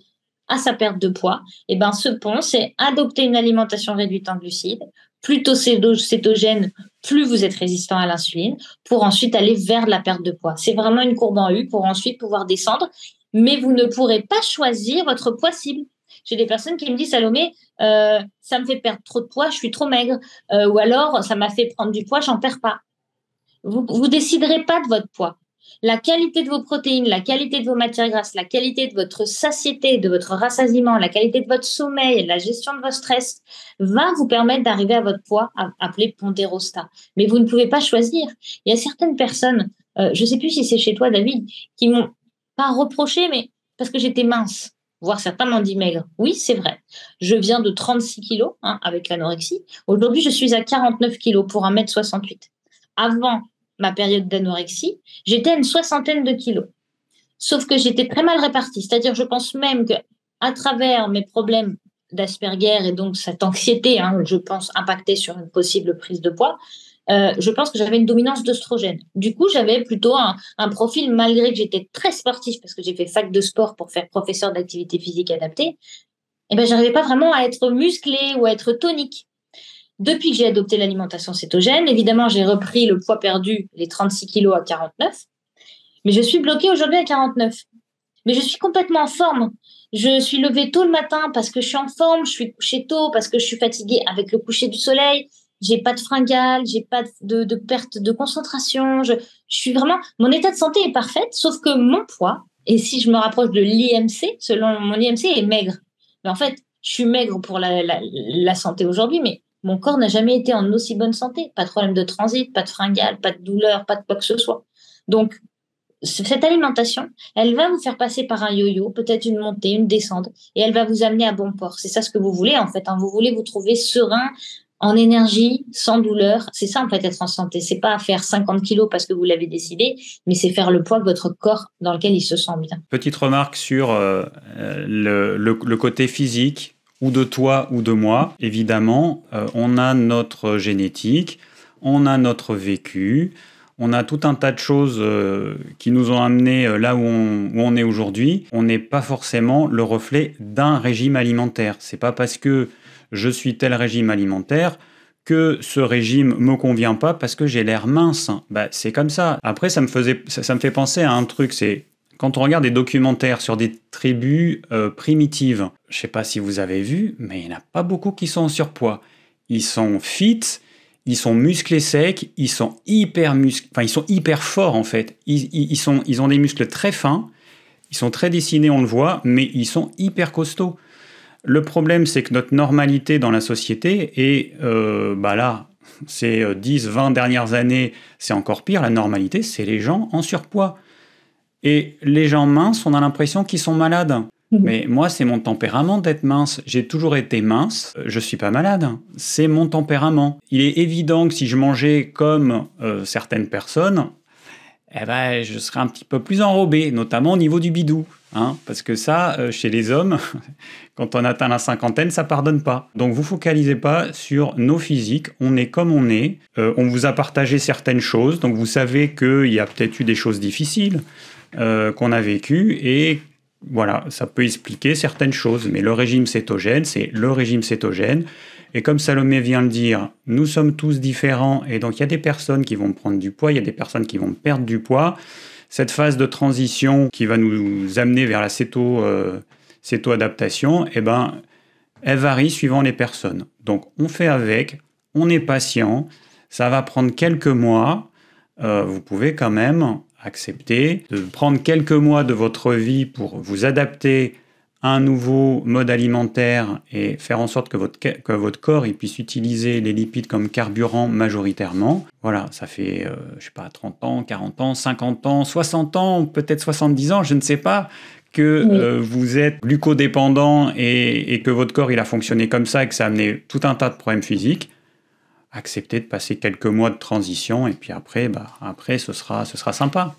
à sa perte de poids. Et ben, ce pont, c'est adopter une alimentation réduite en glucides, plutôt cétogène, plus vous êtes résistant à l'insuline, pour ensuite aller vers la perte de poids. C'est vraiment une courbe en U pour ensuite pouvoir descendre, mais vous ne pourrez pas choisir votre poids cible. J'ai des personnes qui me disent, Salomé, euh, ça me fait perdre trop de poids, je suis trop maigre, euh, ou alors ça m'a fait prendre du poids, j'en perds pas. Vous ne déciderez pas de votre poids. La qualité de vos protéines, la qualité de vos matières grasses, la qualité de votre satiété, de votre rassasiement, la qualité de votre sommeil, la gestion de votre stress va vous permettre d'arriver à votre poids appelé pondérostat. Mais vous ne pouvez pas choisir. Il y a certaines personnes, euh, je ne sais plus si c'est chez toi David, qui m'ont pas reproché, mais parce que j'étais mince. Voire certains m'ont dit maigre. Oui, c'est vrai. Je viens de 36 kilos hein, avec l'anorexie. Aujourd'hui, je suis à 49 kilos pour 1m68. Avant ma période d'anorexie, j'étais à une soixantaine de kilos. Sauf que j'étais très mal répartie. C'est-à-dire, je pense même que à travers mes problèmes d'Asperger et donc cette anxiété, hein, je pense, impacter sur une possible prise de poids, euh, je pense que j'avais une dominance d'oestrogène. Du coup, j'avais plutôt un, profil, malgré que j'étais très sportif, parce que j'ai fait fac de sport pour faire professeur d'activité physique adaptée, eh ben, j'arrivais pas vraiment à être musclé ou à être tonique. Depuis que j'ai adopté l'alimentation cétogène, évidemment, j'ai repris le poids perdu, les 36 kilos à 49, mais je suis bloquée aujourd'hui à 49. Mais je suis complètement en forme. Je suis levée tôt le matin parce que je suis en forme, je suis couchée tôt parce que je suis fatiguée avec le coucher du soleil, j'ai pas de fringales, j'ai pas de, perte de concentration. Je, suis vraiment, mon état de santé est parfait, sauf que mon poids, et si je me rapproche de l'IMC, selon mon IMC est maigre. Mais en fait, je suis maigre pour la, la, santé aujourd'hui, mais mon corps n'a jamais été en aussi bonne santé. Pas de problème de transit, pas de fringales, pas de douleur, pas de quoi que ce soit. Donc, cette alimentation, elle va vous faire passer par un yo-yo, peut-être une montée, une descente, et elle va vous amener à bon port. C'est ça ce que vous voulez en fait. Hein. Vous voulez vous trouver serein, en énergie, sans douleur. C'est ça en fait être en santé. C'est pas faire 50 kilos parce que vous l'avez décidé, mais c'est faire le poids de votre corps dans lequel il se sent bien. Petite remarque sur euh, le, côté physique ou de toi ou de moi. Évidemment, euh, on a notre génétique, on a notre vécu. On a tout un tas de choses euh, qui nous ont amenés là où on, où on est aujourd'hui. On n'est pas forcément le reflet d'un régime alimentaire. C'est pas parce que je suis tel régime alimentaire que ce régime me convient pas parce que j'ai l'air mince. Bah, c'est comme ça. Après, ça me, faisait, ça, me fait penser à un truc, c'est quand on regarde des documentaires sur des tribus euh, primitives, je sais pas si vous avez vu, mais il n'y en a pas beaucoup qui sont en surpoids. Ils sont fit, ils sont musclés secs, ils sont hyper musclés, enfin ils sont hyper forts en fait. Ils, ont des muscles très fins, ils sont très dessinés, on le voit, mais ils sont hyper costauds. Le problème, c'est que notre normalité dans la société, et euh, bah là, ces 10, euh, 20 dernières années, c'est encore pire, la normalité, c'est les gens en surpoids. Et les gens minces, on a l'impression qu'ils sont malades. Mmh. Mais moi, c'est mon tempérament d'être mince. J'ai toujours été mince. Je suis pas malade. C'est mon tempérament. Il est évident que si je mangeais comme euh, certaines personnes, eh ben, je serais un petit peu plus enrobé, notamment au niveau du bidou. Hein, parce que ça, euh, chez les hommes, quand on atteint la cinquantaine, ça pardonne pas. Donc vous focalisez pas sur nos physiques, on est comme on est, euh, on vous a partagé certaines choses, donc vous savez qu'il y a peut-être eu des choses difficiles euh, qu'on a vécues, et voilà, ça peut expliquer certaines choses, mais le régime cétogène, c'est le régime cétogène, et comme Salomé vient de dire, nous sommes tous différents, et donc il y a des personnes qui vont prendre du poids, il y a des personnes qui vont perdre du poids, cette phase de transition qui va nous amener vers la euh, adaptation, eh ben, elle varie suivant les personnes. Donc on fait avec, on est patient, ça va prendre quelques mois. Euh, vous pouvez quand même accepter de prendre quelques mois de votre vie pour vous adapter un nouveau mode alimentaire et faire en sorte que votre, que votre corps il puisse utiliser les lipides comme carburant majoritairement. Voilà, ça fait, euh, je sais pas, 30 ans, 40 ans, 50 ans, 60 ans, peut-être 70 ans, je ne sais pas, que euh, vous êtes glucodépendant et, et, que votre corps il a fonctionné comme ça et que ça a amené tout un tas de problèmes physiques. Acceptez de passer quelques mois de transition et puis après, bah, après ce, sera, ce sera sympa.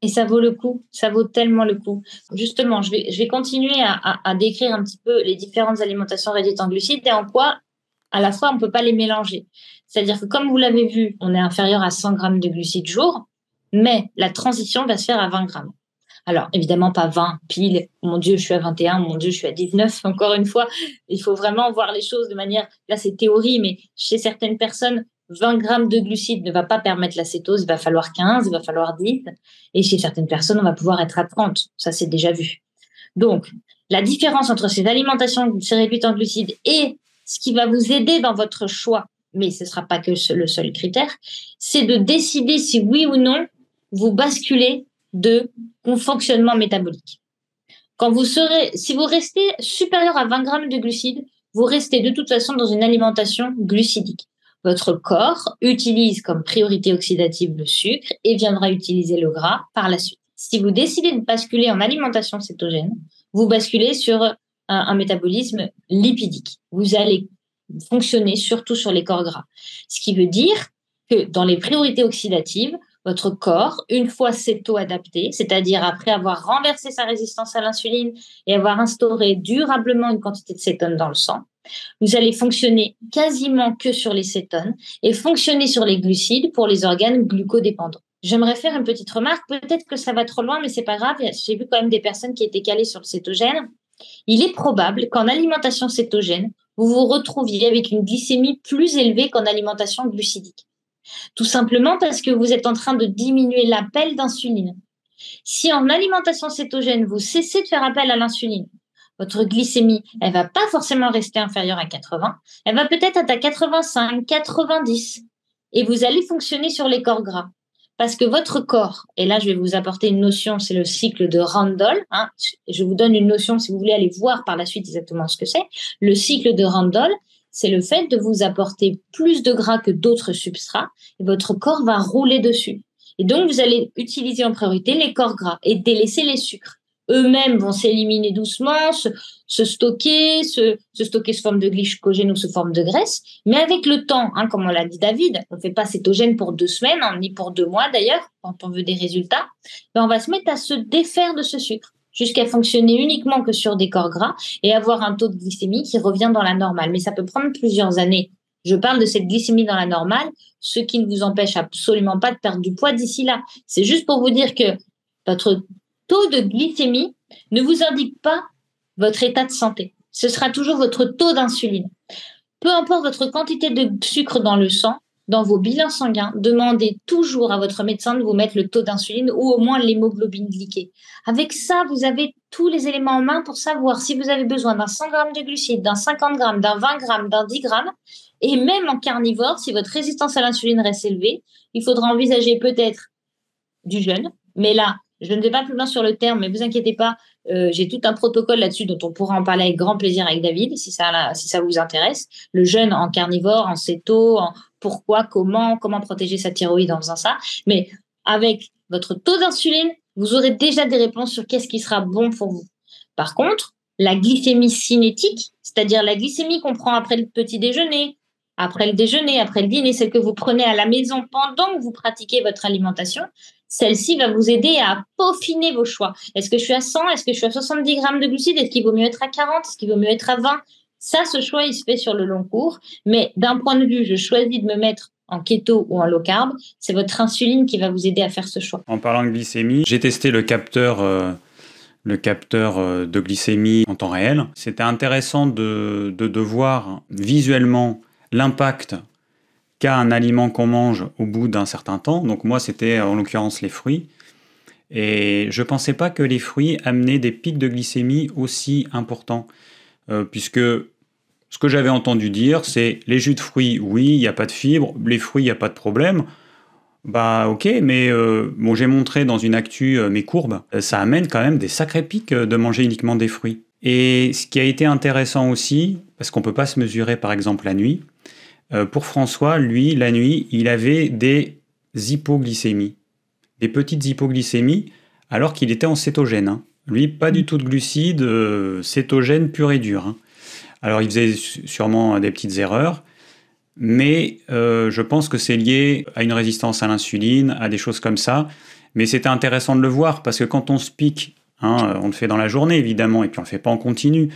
Et ça vaut le coup, ça vaut tellement le coup. Justement, je vais, je vais continuer à, décrire un petit peu les différentes alimentations réduites en glucides et en quoi, à la fois, on ne peut pas les mélanger. C'est-à-dire que, comme vous l'avez vu, on est inférieur à 100 grammes de glucides jour, mais la transition va se faire à 20 grammes. Alors, évidemment, pas 20 pile. Mon Dieu, je suis à 21. Mon Dieu, je suis à 19. Encore une fois, il faut vraiment voir les choses de manière. Là, c'est théorie, mais chez certaines personnes, 20 grammes de glucides ne va pas permettre la cétose, il va falloir 15, il va falloir 10. Et chez certaines personnes, on va pouvoir être à 30. Ça, c'est déjà vu. Donc, la différence entre ces alimentations réduites en glucides et ce qui va vous aider dans votre choix, mais ce ne sera pas que le seul critère, c'est de décider si oui ou non vous basculez de fonctionnement métabolique. Quand vous serez, si vous restez supérieur à 20 grammes de glucides, vous restez de toute façon dans une alimentation glucidique votre corps utilise comme priorité oxydative le sucre et viendra utiliser le gras par la suite. Si vous décidez de basculer en alimentation cétogène, vous basculez sur un, un métabolisme lipidique. Vous allez fonctionner surtout sur les corps gras. Ce qui veut dire que dans les priorités oxydatives, votre corps, une fois céto-adapté, c'est-à-dire après avoir renversé sa résistance à l'insuline et avoir instauré durablement une quantité de cétone dans le sang, vous allez fonctionner quasiment que sur les cétones et fonctionner sur les glucides pour les organes glucodépendants. J'aimerais faire une petite remarque, peut-être que ça va trop loin, mais c'est pas grave. J'ai vu quand même des personnes qui étaient calées sur le cétogène. Il est probable qu'en alimentation cétogène, vous vous retrouviez avec une glycémie plus élevée qu'en alimentation glucidique. Tout simplement parce que vous êtes en train de diminuer l'appel d'insuline. Si en alimentation cétogène, vous cessez de faire appel à l'insuline, votre glycémie, elle va pas forcément rester inférieure à 80, elle va peut-être être à 85, 90, et vous allez fonctionner sur les corps gras. Parce que votre corps, et là je vais vous apporter une notion, c'est le cycle de Randall. Hein, je vous donne une notion si vous voulez aller voir par la suite exactement ce que c'est. Le cycle de Randall, c'est le fait de vous apporter plus de gras que d'autres substrats et votre corps va rouler dessus. Et donc, vous allez utiliser en priorité les corps gras et délaisser les sucres. Eux-mêmes vont s'éliminer doucement, se, stocker, se, stocker sous forme de glycogène ou sous forme de graisse. Mais avec le temps, hein, comme on l'a dit David, on ne fait pas cétogène pour deux semaines, hein, ni pour deux mois d'ailleurs, quand on veut des résultats, ben on va se mettre à se défaire de ce sucre jusqu'à fonctionner uniquement que sur des corps gras et avoir un taux de glycémie qui revient dans la normale. Mais ça peut prendre plusieurs années. Je parle de cette glycémie dans la normale, ce qui ne vous empêche absolument pas de perdre du poids d'ici là. C'est juste pour vous dire que votre taux de glycémie ne vous indique pas votre état de santé. Ce sera toujours votre taux d'insuline. Peu importe votre quantité de sucre dans le sang, dans vos bilans sanguins, demandez toujours à votre médecin de vous mettre le taux d'insuline ou au moins l'hémoglobine glyquée. Avec ça, vous avez tous les éléments en main pour savoir si vous avez besoin d'un 100 g de glucides, d'un 50 g, d'un 20 g, d'un 10 g. Et même en carnivore, si votre résistance à l'insuline reste élevée, il faudra envisager peut-être du jeûne. Mais là, je ne vais pas plus loin sur le terme, mais vous inquiétez pas, euh, j'ai tout un protocole là-dessus dont on pourra en parler avec grand plaisir avec David, si ça, si ça vous intéresse. Le jeûne en carnivore, en céto, en pourquoi, comment, comment protéger sa thyroïde en faisant ça. Mais avec votre taux d'insuline, vous aurez déjà des réponses sur qu'est-ce qui sera bon pour vous. Par contre, la glycémie cinétique, c'est-à-dire la glycémie qu'on prend après le petit déjeuner, après le déjeuner, après le dîner, celle que vous prenez à la maison pendant que vous pratiquez votre alimentation, celle-ci va vous aider à peaufiner vos choix. Est-ce que je suis à 100 Est-ce que je suis à 70 grammes de glucides? Est-ce qu'il vaut mieux être à 40 Est-ce qu'il vaut mieux être à 20 Ça, ce choix, il se fait sur le long cours. Mais d'un point de vue, je choisis de me mettre en keto ou en low carb, c'est votre insuline qui va vous aider à faire ce choix. En parlant de glycémie, j'ai testé le capteur, euh, le capteur euh, de glycémie en temps réel. C'était intéressant de, de, de voir visuellement l'impact qu'a un aliment qu'on mange au bout d'un certain temps. Donc moi, c'était en l'occurrence les fruits. Et je ne pensais pas que les fruits amenaient des pics de glycémie aussi importants, euh, puisque ce que j'avais entendu dire, c'est les jus de fruits, oui, il n'y a pas de fibres, les fruits, il n'y a pas de problème. Bah ok, mais euh, j'ai montré dans une actu euh, mes courbes, ça amène quand même des sacrés pics de manger uniquement des fruits. Et ce qui a été intéressant aussi, parce qu'on ne peut pas se mesurer par exemple la nuit, euh, pour François, lui, la nuit, il avait des hypoglycémies, des petites hypoglycémies, alors qu'il était en cétogène. Hein. Lui, pas du tout de glucides, euh, cétogène pur et dur. Hein. Alors, il faisait sûrement des petites erreurs, mais euh, je pense que c'est lié à une résistance à l'insuline, à des choses comme ça. Mais c'était intéressant de le voir parce que quand on se pique, hein, on le fait dans la journée évidemment, et puis on le fait pas en continu.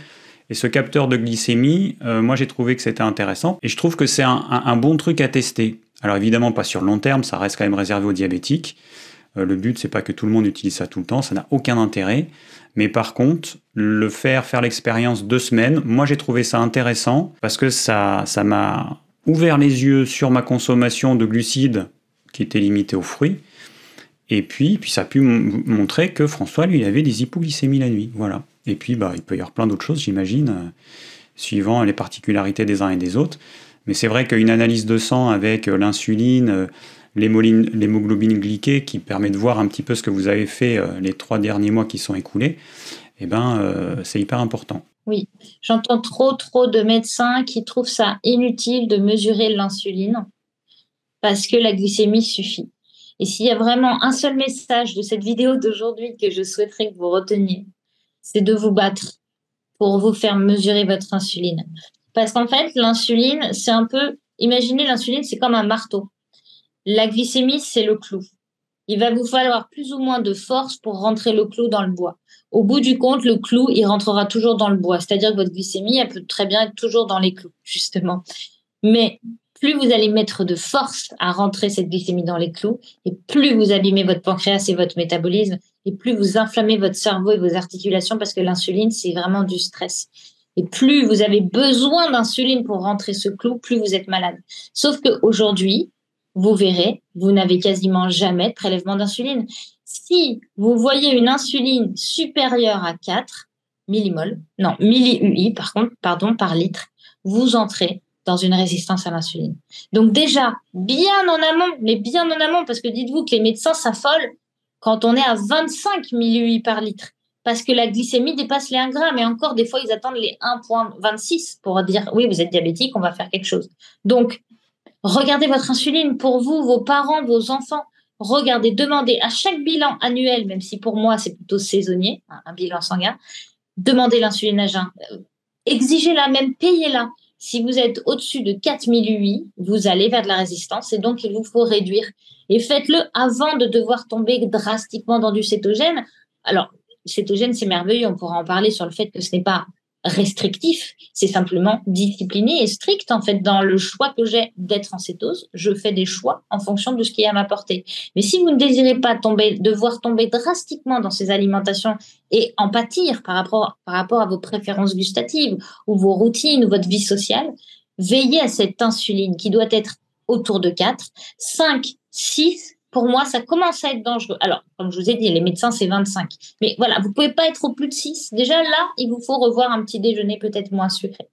Et ce capteur de glycémie, euh, moi j'ai trouvé que c'était intéressant. Et je trouve que c'est un, bon truc à tester. Alors évidemment pas sur le long terme, ça reste quand même réservé aux diabétiques. Euh, le but c'est pas que tout le monde utilise ça tout le temps, ça n'a aucun intérêt. Mais par contre, le faire, faire l'expérience deux semaines, moi j'ai trouvé ça intéressant parce que ça, ça m'a ouvert les yeux sur ma consommation de glucides qui était limitée aux fruits. Et puis, puis ça a pu montrer que François, lui, avait des hypoglycémies la nuit. Voilà. Et puis, bah, il peut y avoir plein d'autres choses, j'imagine, euh, suivant les particularités des uns et des autres. Mais c'est vrai qu'une analyse de sang avec euh, l'insuline, euh, l'hémoglobine glyquée, qui permet de voir un petit peu ce que vous avez fait les trois derniers mois qui sont écoulés, eh ben, c'est hyper important. Oui, j'entends trop, trop de médecins qui trouvent ça inutile de mesurer l'insuline parce que la glycémie suffit. Et s'il y a vraiment un seul message de cette vidéo d'aujourd'hui que je souhaiterais que vous reteniez, c'est de vous battre pour vous faire mesurer votre insuline. Parce qu'en fait, l'insuline, c'est un peu, imaginez l'insuline, c'est comme un marteau. La glycémie, c'est le clou. Il va vous falloir plus ou moins de force pour rentrer le clou dans le bois. Au bout du compte, le clou, il rentrera toujours dans le bois. C'est-à-dire que votre glycémie, elle peut très bien être toujours dans les clous, justement. Mais plus vous allez mettre de force à rentrer cette glycémie dans les clous, et plus vous abîmez votre pancréas et votre métabolisme, et plus vous inflammez votre cerveau et vos articulations, parce que l'insuline, c'est vraiment du stress. Et plus vous avez besoin d'insuline pour rentrer ce clou, plus vous êtes malade. Sauf qu'aujourd'hui, vous verrez, vous n'avez quasiment jamais de prélèvement d'insuline. Si vous voyez une insuline supérieure à 4 millimoles, non, milli-UI par par litre, vous entrez dans une résistance à l'insuline. Donc déjà, bien en amont, mais bien en amont, parce que dites-vous que les médecins s'affolent quand on est à 25 millilitres par litre, parce que la glycémie dépasse les 1 gramme, et encore des fois, ils attendent les 1,26 pour dire, oui, vous êtes diabétique, on va faire quelque chose. Donc, regardez votre insuline pour vous, vos parents, vos enfants. Regardez, demandez à chaque bilan annuel, même si pour moi, c'est plutôt saisonnier, un bilan sanguin, demandez l'insuline à jeun. Exigez-la, même payez-la. Si vous êtes au-dessus de 4008, vous allez vers de la résistance et donc il vous faut réduire. Et faites-le avant de devoir tomber drastiquement dans du cétogène. Alors, cétogène, c'est merveilleux, on pourra en parler sur le fait que ce n'est pas restrictif, c'est simplement discipliné et strict en fait dans le choix que j'ai d'être en cétose. Je fais des choix en fonction de ce qui est à ma portée. Mais si vous ne désirez pas tomber, devoir tomber drastiquement dans ces alimentations et en pâtir par rapport, par rapport à vos préférences gustatives ou vos routines ou votre vie sociale, veillez à cette insuline qui doit être autour de 4, 5, 6 pour moi, ça commence à être dangereux. Alors, comme je vous ai dit, les médecins, c'est 25. Mais voilà, vous pouvez pas être au plus de 6. Déjà, là, il vous faut revoir un petit déjeuner peut-être moins sucré.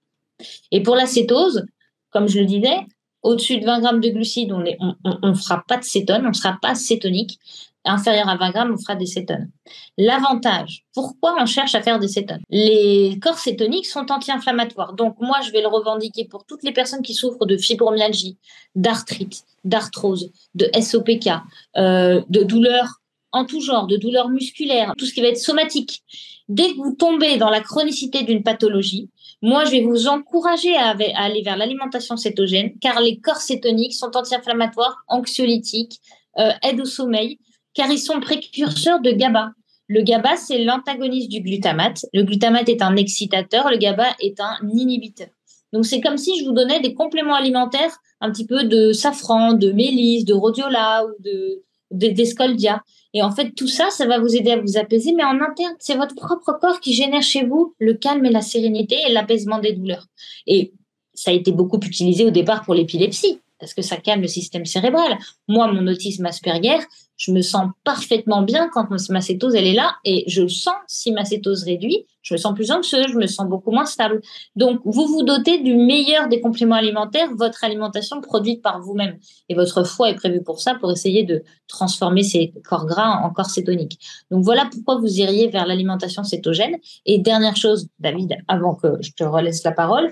Et pour la cétose, comme je le disais, au-dessus de 20 grammes de glucides, on ne fera pas de cétone, on ne sera pas cétonique inférieur à 20 grammes, on fera des cétones. L'avantage, pourquoi on cherche à faire des cétones? Les corps cétoniques sont anti-inflammatoires. Donc, moi, je vais le revendiquer pour toutes les personnes qui souffrent de fibromyalgie, d'arthrite, d'arthrose, de SOPK, euh, de douleurs en tout genre, de douleurs musculaires, tout ce qui va être somatique. Dès que vous tombez dans la chronicité d'une pathologie, moi, je vais vous encourager à, aller vers l'alimentation cétogène, car les corps cétoniques sont anti-inflammatoires, anxiolytiques, euh, aident au sommeil car ils sont précurseurs de GABA. Le GABA, c'est l'antagoniste du glutamate. Le glutamate est un excitateur, le GABA est un inhibiteur. Donc, c'est comme si je vous donnais des compléments alimentaires, un petit peu de safran, de mélisse, de rhodiola ou de, d'escoldia. Et en fait, tout ça, ça va vous aider à vous apaiser, mais en interne, c'est votre propre corps qui génère chez vous le calme et la sérénité et l'apaisement des douleurs. Et ça a été beaucoup utilisé au départ pour l'épilepsie, parce que ça calme le système cérébral. Moi, mon autisme Asperger, je me sens parfaitement bien quand ma cétose elle est là et je sens si ma cétose réduit, je me sens plus anxieuse, je me sens beaucoup moins stable. Donc vous vous dotez du meilleur des compléments alimentaires, votre alimentation produite par vous-même et votre foie est prévu pour ça pour essayer de transformer ces corps gras en corps cétoniques. Donc voilà pourquoi vous iriez vers l'alimentation cétogène et dernière chose David avant que je te relaisse la parole,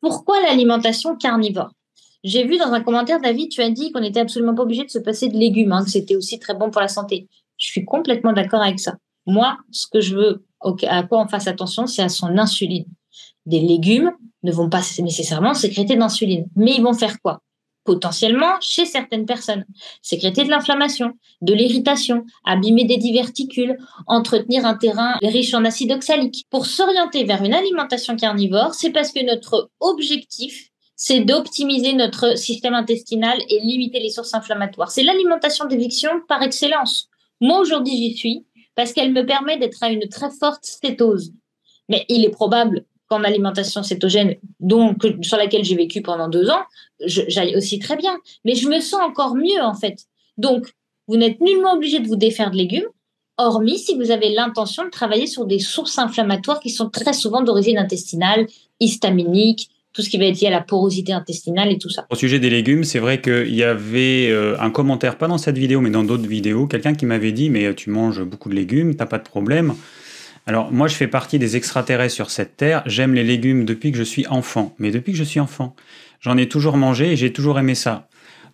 pourquoi l'alimentation carnivore? J'ai vu dans un commentaire, David, tu as dit qu'on n'était absolument pas obligé de se passer de légumes, hein, que c'était aussi très bon pour la santé. Je suis complètement d'accord avec ça. Moi, ce que je veux, à quoi on fasse attention, c'est à son insuline. Des légumes ne vont pas nécessairement sécréter d'insuline, mais ils vont faire quoi? Potentiellement, chez certaines personnes, sécréter de l'inflammation, de l'irritation, abîmer des diverticules, entretenir un terrain riche en acide oxalique. Pour s'orienter vers une alimentation carnivore, c'est parce que notre objectif, c'est d'optimiser notre système intestinal et limiter les sources inflammatoires. C'est l'alimentation d'éviction par excellence. Moi, aujourd'hui, j'y suis parce qu'elle me permet d'être à une très forte cétose. Mais il est probable qu'en alimentation cétogène, donc sur laquelle j'ai vécu pendant deux ans, j'aille aussi très bien. Mais je me sens encore mieux, en fait. Donc, vous n'êtes nullement obligé de vous défaire de légumes, hormis si vous avez l'intention de travailler sur des sources inflammatoires qui sont très souvent d'origine intestinale, histaminique, tout ce qui va être lié à la porosité intestinale et tout ça. Au sujet des légumes, c'est vrai qu'il y avait euh, un commentaire, pas dans cette vidéo, mais dans d'autres vidéos, quelqu'un qui m'avait dit Mais tu manges beaucoup de légumes, t'as pas de problème. Alors, moi, je fais partie des extraterrestres sur cette terre. J'aime les légumes depuis que je suis enfant. Mais depuis que je suis enfant, j'en ai toujours mangé et j'ai toujours aimé ça.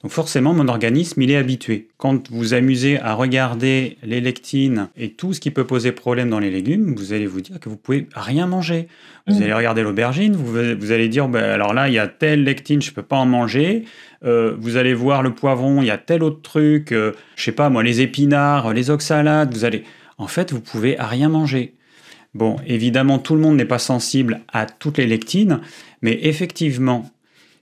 Donc forcément, mon organisme, il est habitué. Quand vous amusez à regarder les lectines et tout ce qui peut poser problème dans les légumes, vous allez vous dire que vous pouvez rien manger. Vous mmh. allez regarder l'aubergine, vous, allez dire, ben, alors là, il y a telle lectine, je ne peux pas en manger. Euh, vous allez voir le poivron, il y a tel autre truc, je euh, je sais pas moi, les épinards, les oxalades, vous allez... En fait, vous pouvez rien manger. Bon, évidemment, tout le monde n'est pas sensible à toutes les lectines, mais effectivement,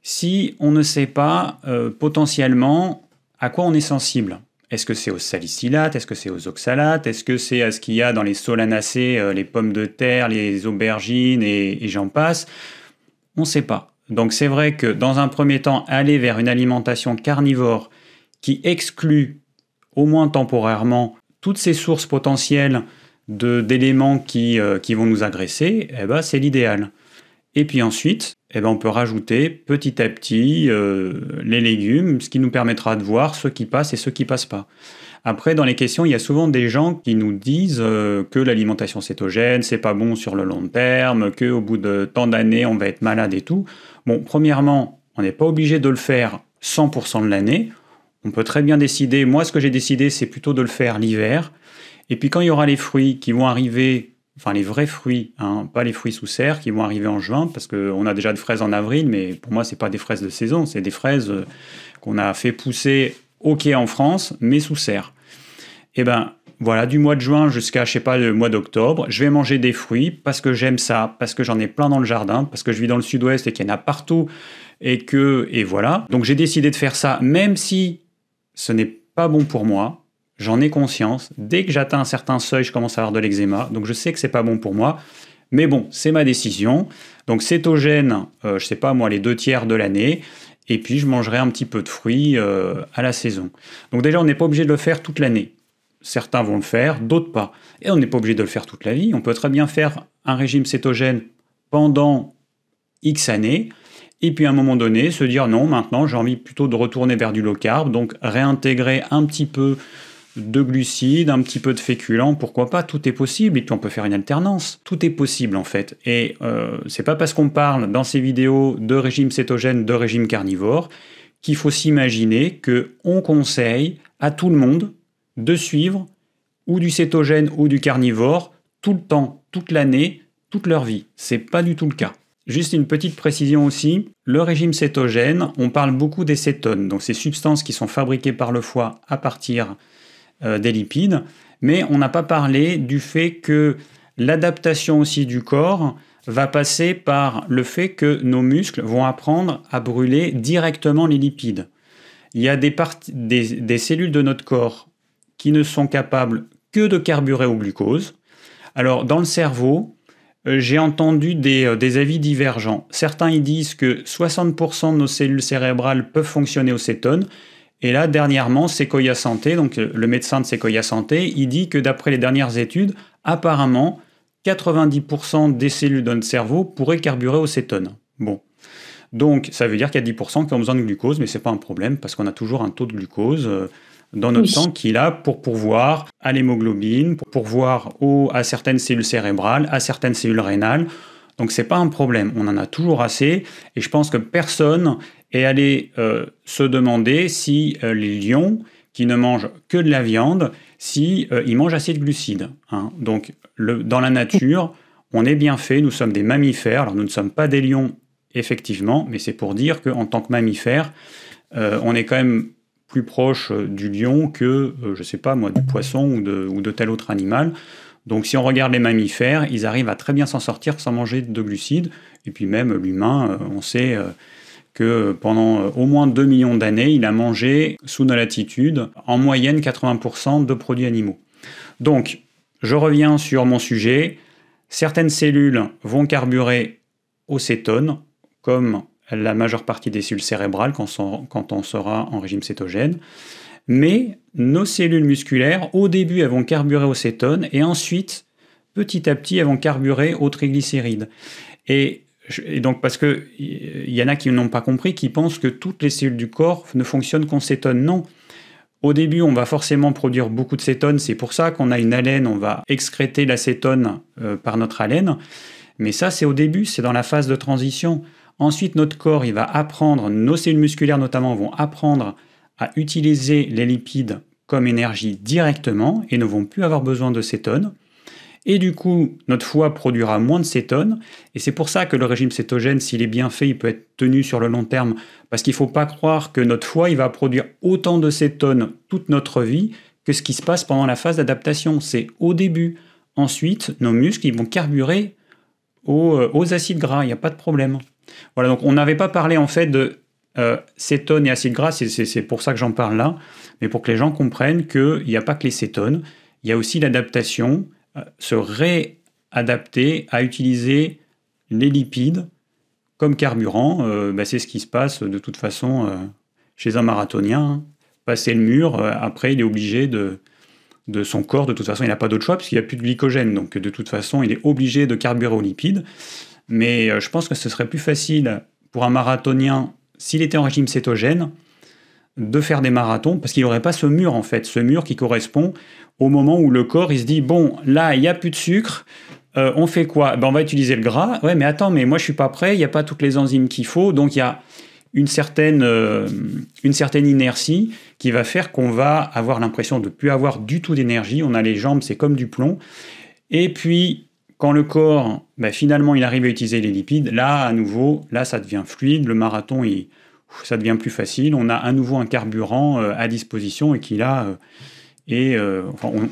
si on ne sait pas euh, potentiellement à quoi on est sensible. Est-ce que c'est aux salicylates? Est-ce que c'est aux oxalates? Est-ce que c'est à ce qu'il y a dans les solanacées, euh, les pommes de terre, les aubergines et, j'en passe? On ne sait pas. Donc c'est vrai que dans un premier temps, aller vers une alimentation carnivore qui exclut, au moins temporairement, toutes ces sources potentielles d'éléments qui, euh, qui vont nous agresser, eh ben, c'est l'idéal. Et puis ensuite, eh ben, on peut rajouter petit à petit euh, les légumes, ce qui nous permettra de voir ceux qui passent et ceux qui passent pas. Après, dans les questions, il y a souvent des gens qui nous disent euh, que l'alimentation cétogène, c'est pas bon sur le long terme, qu'au bout de tant d'années, on va être malade et tout. Bon, premièrement, on n'est pas obligé de le faire 100% de l'année. On peut très bien décider, moi ce que j'ai décidé, c'est plutôt de le faire l'hiver. Et puis quand il y aura les fruits qui vont arriver enfin les vrais fruits, hein, pas les fruits sous serre qui vont arriver en juin, parce qu'on a déjà de fraises en avril, mais pour moi, c'est pas des fraises de saison, c'est des fraises euh, qu'on a fait pousser quai en France, mais sous serre. Et eh ben voilà, du mois de juin jusqu'à, je sais pas, le mois d'octobre, je vais manger des fruits parce que j'aime ça, parce que j'en ai plein dans le jardin, parce que je vis dans le sud-ouest et qu'il y en a partout, et que, et voilà. Donc j'ai décidé de faire ça, même si ce n'est pas bon pour moi, J'en ai conscience. Dès que j'atteins un certain seuil, je commence à avoir de l'eczéma. Donc je sais que c'est pas bon pour moi. Mais bon, c'est ma décision. Donc cétogène, euh, je sais pas moi, les deux tiers de l'année. Et puis je mangerai un petit peu de fruits euh, à la saison. Donc déjà, on n'est pas obligé de le faire toute l'année. Certains vont le faire, d'autres pas. Et on n'est pas obligé de le faire toute la vie. On peut très bien faire un régime cétogène pendant X années. Et puis à un moment donné, se dire non, maintenant j'ai envie plutôt de retourner vers du low carb, donc réintégrer un petit peu de glucides, un petit peu de féculents, pourquoi pas, tout est possible, et puis on peut faire une alternance. Tout est possible en fait. Et euh, c'est pas parce qu'on parle dans ces vidéos de régime cétogène, de régime carnivore, qu'il faut s'imaginer que on conseille à tout le monde de suivre ou du cétogène ou du carnivore tout le temps, toute l'année, toute leur vie. C'est pas du tout le cas. Juste une petite précision aussi, le régime cétogène, on parle beaucoup des cétones, donc ces substances qui sont fabriquées par le foie à partir euh, des lipides, mais on n'a pas parlé du fait que l'adaptation aussi du corps va passer par le fait que nos muscles vont apprendre à brûler directement les lipides. Il y a des, cellules de notre corps qui ne sont capables que de carburer au glucose. Alors dans le cerveau, euh, j'ai entendu des, euh, des, avis divergents. Certains ils disent que 60% de nos cellules cérébrales peuvent fonctionner au cétone, et là, dernièrement, Sequoia Santé, donc euh, le médecin de Sequoia Santé, il dit que d'après les dernières études, apparemment, 90% des cellules de notre cerveau pourraient carburer au cétone. Bon. Donc, ça veut dire qu'il y a 10% qui ont besoin de glucose, mais ce n'est pas un problème parce qu'on a toujours un taux de glucose euh, dans notre sang qui est là pour pourvoir à l'hémoglobine, pour pourvoir à certaines cellules cérébrales, à certaines cellules rénales. Donc c'est pas un problème, on en a toujours assez et je pense que personne et aller euh, se demander si euh, les lions, qui ne mangent que de la viande, si euh, ils mangent assez de glucides. Hein. Donc, le, dans la nature, on est bien fait, nous sommes des mammifères. Alors, nous ne sommes pas des lions, effectivement, mais c'est pour dire qu'en tant que mammifères, on est quand même plus proche du lion que, je ne sais pas moi, du poisson ou de tel autre animal. Donc si on regarde les mammifères, ils arrivent à très bien s'en sortir sans manger de glucides. Et puis même l'humain, on sait que pendant euh, au moins 2 millions d'années, il a mangé sous nos latitudes en moyenne 80% de produits animaux. Donc, je reviens sur mon sujet. Certaines cellules vont carburer au cétone, comme la majeure partie des cellules cérébrales quand on sera en régime cétogène. Mais nos cellules musculaires, au début, elles vont carburer au cétone et ensuite, petit à petit, elles vont carburer aux triglycérides. Et et donc, parce qu'il y en a qui n'ont pas compris, qui pensent que toutes les cellules du corps ne fonctionnent qu'en cétone. Non. Au début, on va forcément produire beaucoup de cétone. C'est pour ça qu'on a une haleine. On va excréter l'acétone euh, par notre haleine. Mais ça, c'est au début, c'est dans la phase de transition. Ensuite, notre corps, il va apprendre, nos cellules musculaires notamment vont apprendre à utiliser les lipides comme énergie directement et ne vont plus avoir besoin de cétone. Et du coup, notre foie produira moins de cétone. Et c'est pour ça que le régime cétogène, s'il est bien fait, il peut être tenu sur le long terme. Parce qu'il ne faut pas croire que notre foie, il va produire autant de cétone toute notre vie que ce qui se passe pendant la phase d'adaptation. C'est au début. Ensuite, nos muscles, ils vont carburer aux, euh, acides gras. Il n'y a pas de problème. Voilà, donc on n'avait pas parlé en fait de euh, cétone et acides gras, c'est pour ça que j'en parle là, mais pour que les gens comprennent qu'il n'y a pas que les cétones, il y a aussi l'adaptation se réadapter à utiliser les lipides comme carburant. Euh, bah, c'est ce qui se passe de toute façon euh, chez un marathonien. Passer le mur, après, il est obligé de, de son corps. De toute façon, il n'a pas d'autre choix parce qu'il n'y a plus de glycogène. Donc, de toute façon, il est obligé de carburer aux lipides. Mais je pense que ce serait plus facile pour un marathonien, s'il était en régime cétogène, de faire des marathons parce qu'il n'aurait pas ce mur en fait, ce mur qui correspond au moment où le corps il se dit bon là il n'y a plus de sucre, euh, on fait quoi? Ben, On va utiliser le gras. Ouais mais attends mais moi je suis pas prêt, il n'y a pas toutes les enzymes qu'il faut donc il y a une certaine, euh, une certaine inertie qui va faire qu'on va avoir l'impression de ne plus avoir du tout d'énergie. On a les jambes, c'est comme du plomb. Et puis, quand le corps, ben, finalement, il arrive à utiliser les lipides, là, à nouveau, là, ça devient fluide. Le marathon, il, ça devient plus facile. On a à nouveau un carburant euh, à disposition et qui là, euh, et euh,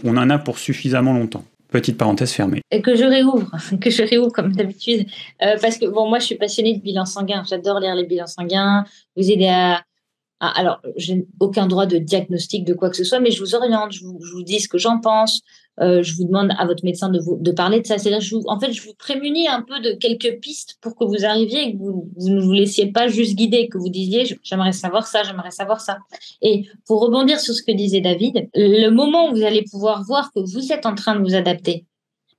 on, en a pour suffisamment longtemps. Petite parenthèse fermée. Et que je réouvre, que je réouvre comme d'habitude, parce que bon, moi, je suis passionnée de bilan sanguin. J'adore lire les bilans sanguins, vous aider à, alors, j'ai aucun droit de diagnostic de quoi que ce soit, mais je vous oriente, je vous dis ce que j'en pense, euh, je vous demande à votre médecin de, vous, de parler de ça. C'est-à-dire, je en fait, je vous prémunis un peu de quelques pistes pour que vous arriviez et que vous, ne vous laissiez pas juste guider, que vous disiez, j'aimerais savoir ça, j'aimerais savoir ça. Et pour rebondir sur ce que disait David, le moment où vous allez pouvoir voir que vous êtes en train de vous adapter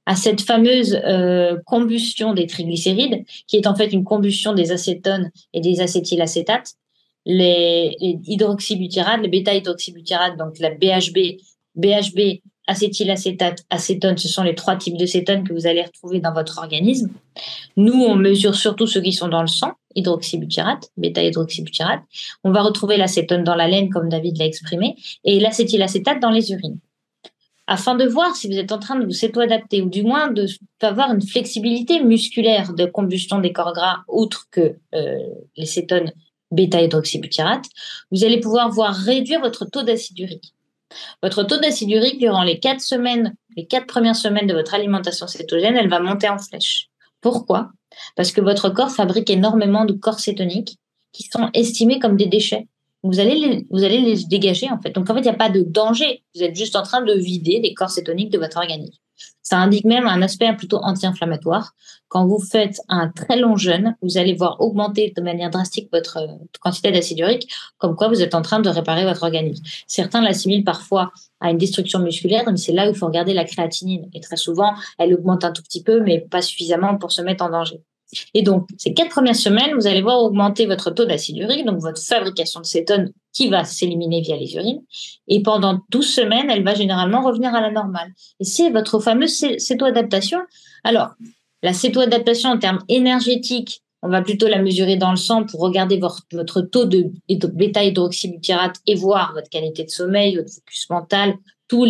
à cette fameuse euh, combustion des triglycérides, qui est en fait une combustion des acétones et des acétylacétates, les, les hydroxybutyrates, les bêta-hydroxybutyrates, donc la BHB, BHB acétylacétate, acétone, ce sont les trois types de cétone que vous allez retrouver dans votre organisme. Nous, on mesure surtout ceux qui sont dans le sang, hydroxybutyrate, bêta-hydroxybutyrate. On va retrouver l'acétone dans la laine, comme David l'a exprimé, et l'acétylacétate dans les urines. Afin de voir si vous êtes en train de vous s'auto-adapter, ou du moins d'avoir une flexibilité musculaire de combustion des corps gras, outre que euh, les cétones bêta-hydroxybutyrate, vous allez pouvoir voir réduire votre taux d'acide urique. Votre taux d'acide urique durant les quatre semaines, les quatre premières semaines de votre alimentation cétogène, elle va monter en flèche. Pourquoi? Parce que votre corps fabrique énormément de corps cétoniques qui sont estimés comme des déchets. Vous allez les, vous allez les dégager en fait. Donc en fait, il n'y a pas de danger. Vous êtes juste en train de vider les corps cétoniques de votre organisme. Ça indique même un aspect plutôt anti-inflammatoire. Quand vous faites un très long jeûne, vous allez voir augmenter de manière drastique votre quantité d'acide urique, comme quoi vous êtes en train de réparer votre organisme. Certains l'assimilent parfois à une destruction musculaire, mais c'est là où il faut regarder la créatinine. Et très souvent, elle augmente un tout petit peu, mais pas suffisamment pour se mettre en danger. Et donc, ces quatre premières semaines, vous allez voir augmenter votre taux d'acide urique, donc votre fabrication de cétone qui va s'éliminer via les urines. Et pendant 12 semaines, elle va généralement revenir à la normale. Et c'est votre fameuse céto-adaptation. Alors, la céto-adaptation en termes énergétiques, on va plutôt la mesurer dans le sang pour regarder votre, taux de bêta-hydroxybutyrate et voir votre qualité de sommeil, votre focus mental, toute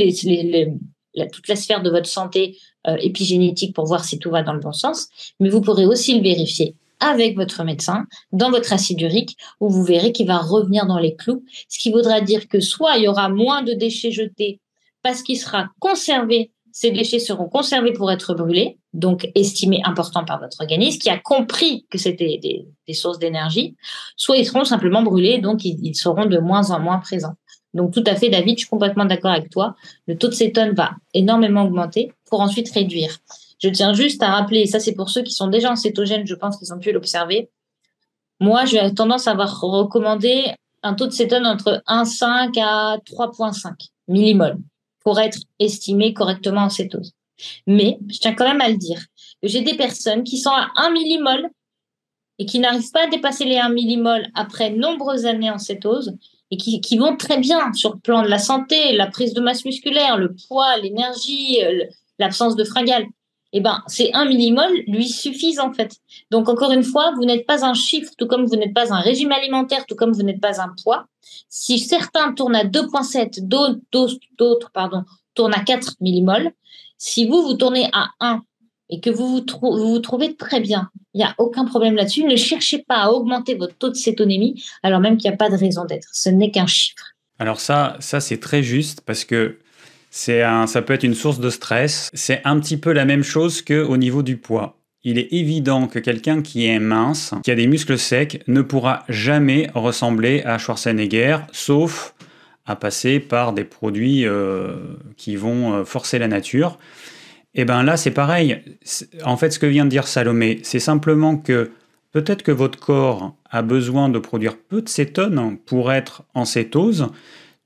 la sphère de votre santé euh, épigénétique pour voir si tout va dans le bon sens. Mais vous pourrez aussi le vérifier avec votre médecin dans votre acide urique où vous verrez qu'il va revenir dans les clous, ce qui voudra dire que soit il y aura moins de déchets jetés parce qu'il sera conservé, ces déchets seront conservés pour être brûlés, donc estimés importants par votre organisme qui a compris que c'était des, sources d'énergie, soit ils seront simplement brûlés, donc ils, seront de moins en moins présents. Donc tout à fait, David, je suis complètement d'accord avec toi. Le taux de cétone va énormément augmenter pour ensuite réduire. Je tiens juste à rappeler, et ça c'est pour ceux qui sont déjà en cétogène, je pense qu'ils ont pu l'observer. Moi, j'ai tendance à avoir recommandé un taux de cétone entre 1,5 à 3,5 millimoles pour être estimé correctement en cétose. Mais je tiens quand même à le dire, j'ai des personnes qui sont à 1 millimol et qui n'arrivent pas à dépasser les 1 millimol après nombreuses années en cétose et qui, qui, vont très bien sur le plan de la santé, la prise de masse musculaire, le poids, l'énergie, l'absence de fringales eh ben, ces 1 millimol lui suffisent en fait. Donc encore une fois, vous n'êtes pas un chiffre, tout comme vous n'êtes pas un régime alimentaire, tout comme vous n'êtes pas un poids. Si certains tournent à 2,7, d'autres, pardon, tournent à 4 millimol, si vous, vous tournez à 1 et que vous vous, vous, trouvez très bien, il n'y a aucun problème là-dessus. Ne cherchez pas à augmenter votre taux de cétonémie alors même qu'il n'y a pas de raison d'être. Ce n'est qu'un chiffre. Alors ça, ça c'est très juste parce que c'est un, ça peut être une source de stress. C'est un petit peu la même chose qu'au niveau du poids. Il est évident que quelqu'un qui est mince, qui a des muscles secs, ne pourra jamais ressembler à Schwarzenegger, sauf à passer par des produits euh, qui vont euh, forcer la nature. Et eh bien là, c'est pareil. En fait, ce que vient de dire Salomé, c'est simplement que peut-être que votre corps a besoin de produire peu de cétone pour être en cétose,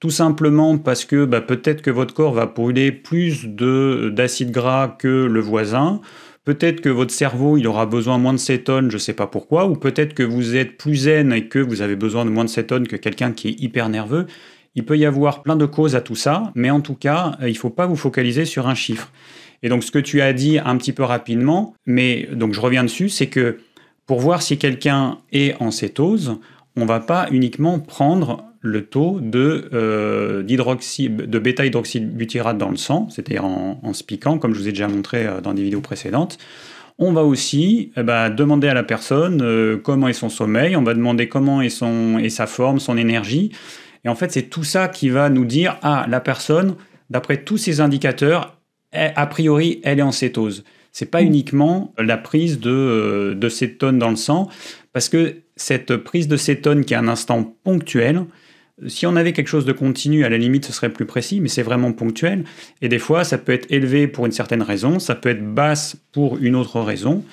simplement parce que bah, peut-être que votre corps va brûler plus d'acide gras que le voisin, peut-être que votre cerveau il aura besoin moins de cétone, je ne sais pas pourquoi, ou peut-être que vous êtes plus zen et que vous avez besoin de moins de cétone que quelqu'un qui est hyper nerveux. Il peut y avoir plein de causes à tout ça, mais en tout cas, il ne faut pas vous focaliser sur un chiffre. Et donc ce que tu as dit un petit peu rapidement, mais donc je reviens dessus, c'est que pour voir si quelqu'un est en cétose, on va pas uniquement prendre le taux de, euh, de bêta-hydroxybutyrate dans le sang, c'est-à-dire en, en, se piquant, comme je vous ai déjà montré euh, dans des vidéos précédentes. On va aussi eh ben, demander à la personne euh, comment est son sommeil, on va demander comment est, son, est sa forme, son énergie. Et en fait, c'est tout ça qui va nous dire, ah, la personne, d'après tous ces indicateurs, a priori, elle est en cétose. C'est pas mmh. uniquement la prise de, euh, de cétone dans le sang, parce que cette prise de cétone qui est un instant ponctuel, si on avait quelque chose de continu, à la limite, ce serait plus précis, mais c'est vraiment ponctuel. Et des fois, ça peut être élevé pour une certaine raison, ça peut être basse pour une autre raison.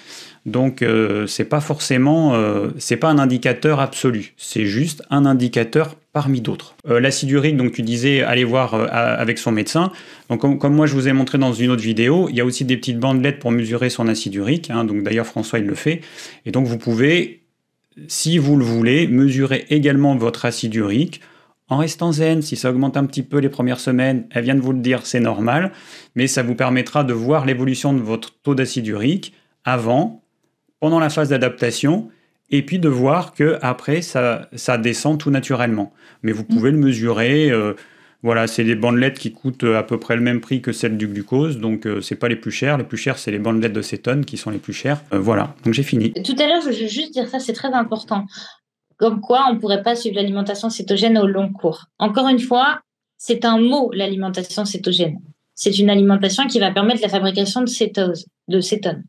Donc, euh, c'est pas forcément, euh, c'est pas un indicateur absolu. C'est juste un indicateur parmi d'autres. Euh, l'acide urique, donc tu disais, aller voir euh, avec son médecin. Donc, comme, moi je vous ai montré dans une autre vidéo, il y a aussi des petites bandelettes pour mesurer son acide urique. Hein. donc, d'ailleurs, François il le fait. Et donc, vous pouvez, si vous le voulez, mesurer également votre acide urique en restant zen, si ça augmente un petit peu les premières semaines, elle vient de vous le dire, c'est normal, mais ça vous permettra de voir l'évolution de votre taux d'acide urique avant, pendant la phase d'adaptation et puis de voir que après ça, descend tout naturellement. Mais vous pouvez le mesurer. Euh, voilà, c'est des bandelettes qui coûtent à peu près le même prix que celles du glucose, donc euh, c'est pas les plus chères. Les plus chères, c'est les bandelettes de cétone qui sont les plus chères. Euh, voilà, donc j'ai fini. Tout à l'heure, je veux juste dire ça, c'est très important. Comme quoi, on ne pourrait pas suivre l'alimentation cétogène au long cours. Encore une fois, c'est un mot, l'alimentation cétogène. C'est une alimentation qui va permettre la fabrication de cétose, de cétone.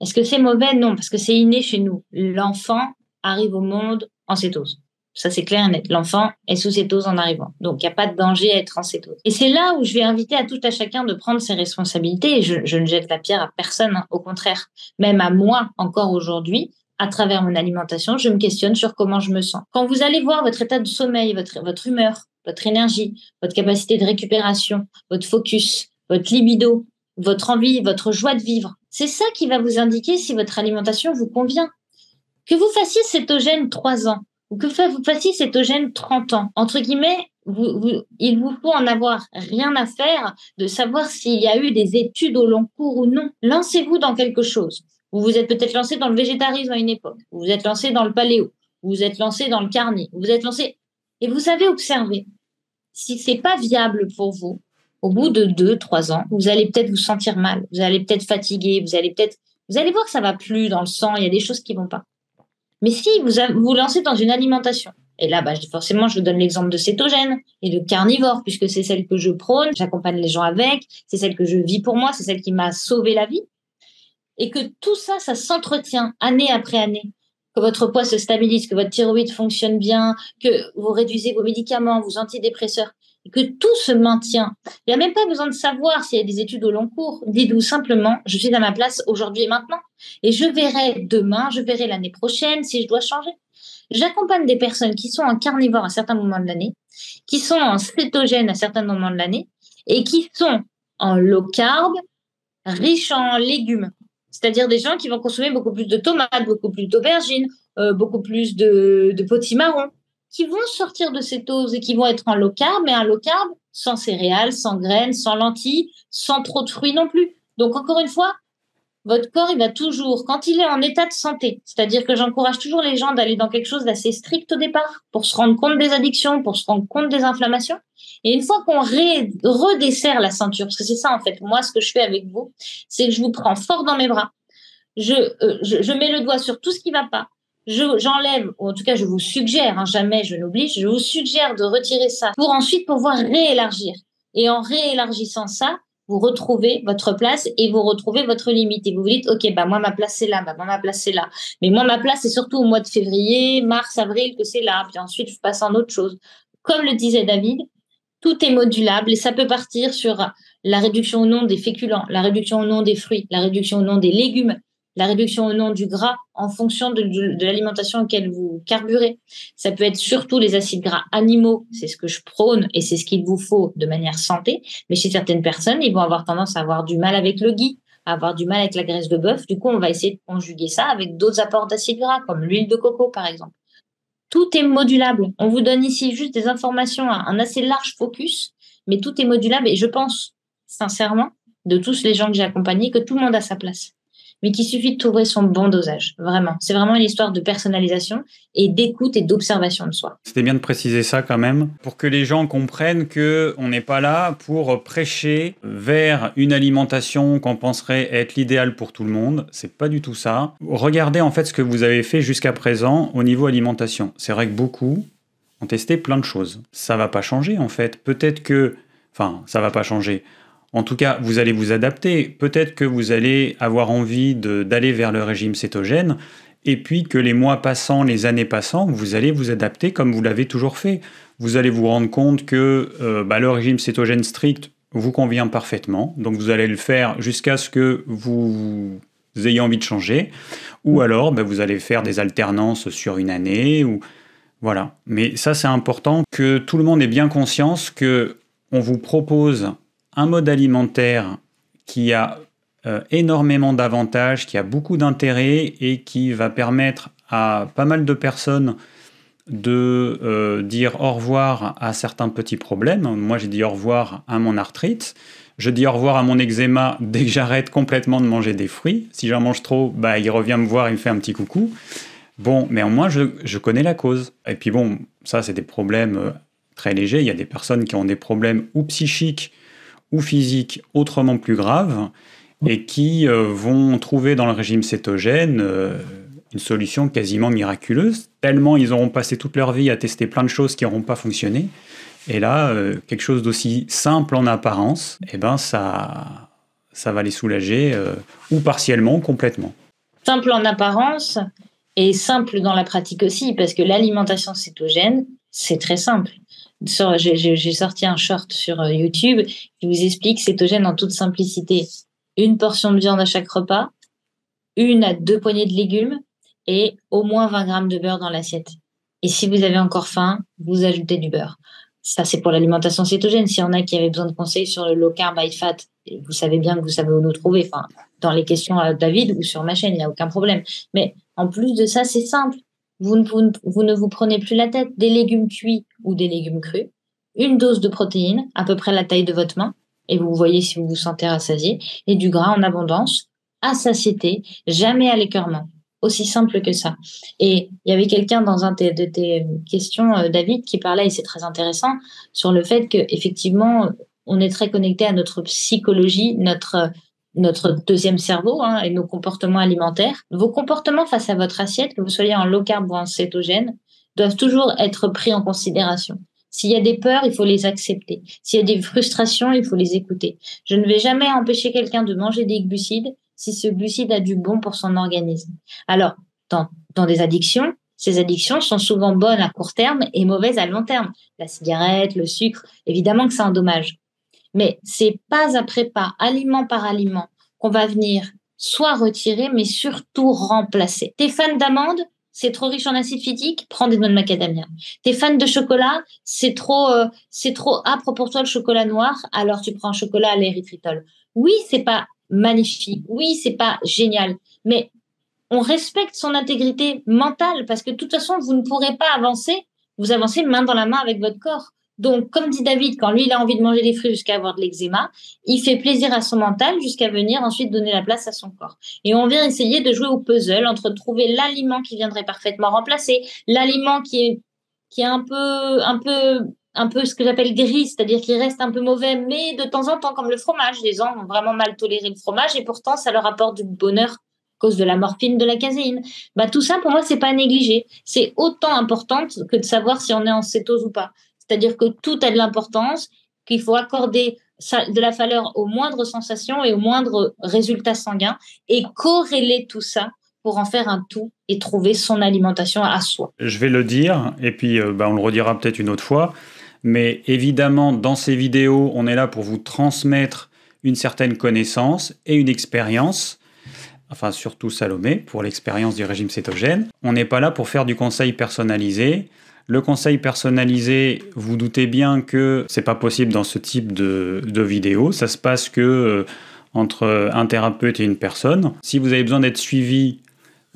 Est-ce que c'est mauvais? Non, parce que c'est inné chez nous. L'enfant arrive au monde en cétose. Ça, c'est clair et net. L'enfant est sous cétose en arrivant. Donc, il n'y a pas de danger à être en cétose. Et c'est là où je vais inviter à tout à chacun de prendre ses responsabilités. Je, ne jette la pierre à personne. Hein. Au contraire, même à moi, encore aujourd'hui, à travers mon alimentation, je me questionne sur comment je me sens. Quand vous allez voir votre état de sommeil, votre, humeur, votre énergie, votre capacité de récupération, votre focus, votre libido, votre envie, votre joie de vivre. C'est ça qui va vous indiquer si votre alimentation vous convient. Que vous fassiez cétogène 3 ans ou que vous fassiez cétogène 30 ans, entre guillemets, il vous faut en avoir rien à faire de savoir s'il y a eu des études au long cours ou non. Lancez-vous dans quelque chose. Vous vous êtes peut-être lancé dans le végétarisme à une époque. Vous vous êtes lancé dans le paléo. Vous vous êtes lancé dans le carni. Vous vous êtes lancé et vous savez observer. Si c'est pas viable pour vous, au bout de deux, trois ans, vous allez peut-être vous sentir mal, vous allez peut-être fatiguer, vous allez peut-être, vous allez voir que ça va plus dans le sang, il y a des choses qui vont pas. Mais si vous vous lancez dans une alimentation, et là, bah, forcément, je vous donne l'exemple de cétogène et de carnivore, puisque c'est celle que je prône, j'accompagne les gens avec, c'est celle que je vis pour moi, c'est celle qui m'a sauvé la vie. Et que tout ça, ça s'entretient année après année. Que votre poids se stabilise, que votre thyroïde fonctionne bien, que vous réduisez vos médicaments, vos antidépresseurs que tout se maintient. Il n'y a même pas besoin de savoir s'il y a des études au long cours. Dites-vous simplement, je suis à ma place aujourd'hui et maintenant. Et je verrai demain, je verrai l'année prochaine si je dois changer. J'accompagne des personnes qui sont en carnivore à certains moments de l'année, qui sont en cétogène à certains moments de l'année et qui sont en low carb, riches en légumes. C'est-à-dire des gens qui vont consommer beaucoup plus de tomates, beaucoup plus d'aubergines, euh, beaucoup plus de, de potimarron, qui vont sortir de cétose et qui vont être en low carb, mais un low carb sans céréales, sans graines, sans lentilles, sans trop de fruits non plus. Donc encore une fois, votre corps, il va toujours, quand il est en état de santé, c'est-à-dire que j'encourage toujours les gens d'aller dans quelque chose d'assez strict au départ pour se rendre compte des addictions, pour se rendre compte des inflammations. Et une fois qu'on redessert la ceinture, parce que c'est ça en fait, moi ce que je fais avec vous, c'est que je vous prends fort dans mes bras, je, euh, je, mets le doigt sur tout ce qui va pas, j'enlève, ou en tout cas je vous suggère, hein, jamais je n'oblige, je vous suggère de retirer ça pour ensuite pouvoir réélargir. Et en réélargissant ça, vous retrouvez votre place et vous retrouvez votre limite. Et vous vous dites, OK, bah, moi, ma place, c'est là, bah, moi, ma place, c'est là. Mais moi, ma place, c'est surtout au mois de février, mars, avril, que c'est là. Puis ensuite, je passe en autre chose. Comme le disait David, tout est modulable et ça peut partir sur la réduction au nom des féculents, la réduction au nom des fruits, la réduction au nom des légumes, la réduction au nom du gras en fonction de, l'alimentation auquel vous carburez. Ça peut être surtout les acides gras animaux, c'est ce que je prône et c'est ce qu'il vous faut de manière santé. Mais chez certaines personnes, ils vont avoir tendance à avoir du mal avec le ghee, à avoir du mal avec la graisse de bœuf. Du coup, on va essayer de conjuguer ça avec d'autres apports d'acides gras, comme l'huile de coco, par exemple. Tout est modulable. On vous donne ici juste des informations à un assez large focus, mais tout est modulable et je pense sincèrement, de tous les gens que j'ai accompagnés, que tout le monde a sa place mais qu'il suffit de trouver son bon dosage. Vraiment. C'est vraiment une histoire de personnalisation et d'écoute et d'observation de soi. C'était bien de préciser ça quand même, pour que les gens comprennent que on n'est pas là pour prêcher vers une alimentation qu'on penserait être l'idéal pour tout le monde. C'est pas du tout ça. Regardez en fait ce que vous avez fait jusqu'à présent au niveau alimentation. C'est vrai que beaucoup ont testé plein de choses. Ça va pas changer en fait. Peut-être que, enfin, ça va pas changer. En tout cas, vous allez vous adapter. Peut-être que vous allez avoir envie d'aller vers le régime cétogène, et puis que les mois passant, les années passant, vous allez vous adapter comme vous l'avez toujours fait. Vous allez vous rendre compte que euh, bah, le régime cétogène strict vous convient parfaitement, donc vous allez le faire jusqu'à ce que vous, ayez envie de changer, ou alors bah, vous allez faire des alternances sur une année, voilà. Mais ça, c'est important que tout le monde ait bien conscience que on vous propose un mode alimentaire qui a euh, énormément d'avantages, qui a beaucoup d'intérêt et qui va permettre à pas mal de personnes de euh, dire au revoir à certains petits problèmes. Moi, j'ai dit au revoir à mon arthrite. Je dis au revoir à mon eczéma dès que j'arrête complètement de manger des fruits. Si j'en mange trop, bah, il revient me voir, il me fait un petit coucou. Bon, mais au moins, je, je connais la cause. Et puis bon, ça, c'est des problèmes euh, très légers. Il y a des personnes qui ont des problèmes ou psychiques ou physiques autrement plus graves et qui euh, vont trouver dans le régime cétogène euh, une solution quasiment miraculeuse, tellement ils auront passé toute leur vie à tester plein de choses qui n'auront pas fonctionné. Et là, euh, quelque chose d'aussi simple en apparence, eh ben ça, ça va les soulager ou partiellement complètement. Simple en apparence et simple dans la pratique aussi, parce que l'alimentation cétogène, c'est très simple j'ai sorti un short sur euh, YouTube qui vous explique cétogène en toute simplicité. Une portion de viande à chaque repas, une à deux poignées de légumes et au moins 20 grammes de beurre dans l'assiette. Et si vous avez encore faim, vous ajoutez du beurre. Ça, c'est pour l'alimentation cétogène. S'il y en a qui avaient besoin de conseils sur le low carb, high fat, vous savez bien que vous savez où nous trouver. Enfin, dans les questions à David ou sur ma chaîne, il n'y a aucun problème. Mais en plus de ça, c'est simple. Vous ne, vous prenez plus la tête. Des légumes cuits ou des légumes crus, une dose de protéines, à peu près la taille de votre main, et vous voyez si vous vous sentez rassasié, et du gras en abondance, à satiété, jamais à l'écœurement. Aussi simple que ça. Et il y avait quelqu'un dans un de tes questions, euh, David, qui parlait, et c'est très intéressant, sur le fait que effectivement, on est très connecté à notre psychologie, notre notre deuxième cerveau hein, et nos comportements alimentaires. Vos comportements face à votre assiette, que vous soyez en low carb ou en cétogène, doivent toujours être pris en considération. S'il y a des peurs, il faut les accepter. S'il y a des frustrations, il faut les écouter. Je ne vais jamais empêcher quelqu'un de manger des glucides si ce glucide a du bon pour son organisme. Alors, dans, dans des addictions, ces addictions sont souvent bonnes à court terme et mauvaises à long terme. La cigarette, le sucre, évidemment que c'est un dommage. Mais c'est pas après pas, aliment par aliment, qu'on va venir soit retirer, mais surtout remplacer. T'es fan d'amandes? C'est trop riche en acide phytique, prends des noix de macadamia. T'es fan de chocolat, c'est trop, euh, c'est trop âpre pour toi le chocolat noir, alors tu prends un chocolat à l'érythritol. Oui, c'est pas magnifique, oui, c'est pas génial, mais on respecte son intégrité mentale parce que de toute façon, vous ne pourrez pas avancer, vous avancez main dans la main avec votre corps. Donc, comme dit David, quand lui, il a envie de manger des fruits jusqu'à avoir de l'eczéma, il fait plaisir à son mental jusqu'à venir ensuite donner la place à son corps. Et on vient essayer de jouer au puzzle entre trouver l'aliment qui viendrait parfaitement remplacer, l'aliment qui est, qui est un peu, un peu, un peu ce que j'appelle gris, c'est-à-dire qu'il reste un peu mauvais, mais de temps en temps, comme le fromage, les gens ont vraiment mal toléré le fromage et pourtant, ça leur apporte du bonheur à cause de la morphine, de la caséine. Bah, tout ça, pour moi, c'est pas négligé. C'est autant important que de savoir si on est en cétose ou pas. C'est-à-dire que tout a de l'importance, qu'il faut accorder de la valeur aux moindres sensations et aux moindres résultats sanguins et corréler tout ça pour en faire un tout et trouver son alimentation à soi. Je vais le dire, et puis euh, bah, on le redira peut-être une autre fois, mais évidemment, dans ces vidéos, on est là pour vous transmettre une certaine connaissance et une expérience, enfin surtout Salomé, pour l'expérience du régime cétogène. On n'est pas là pour faire du conseil personnalisé, le conseil personnalisé, vous doutez bien que c'est pas possible dans ce type de, vidéo. Ça se passe que euh, entre un thérapeute et une personne. Si vous avez besoin d'être suivi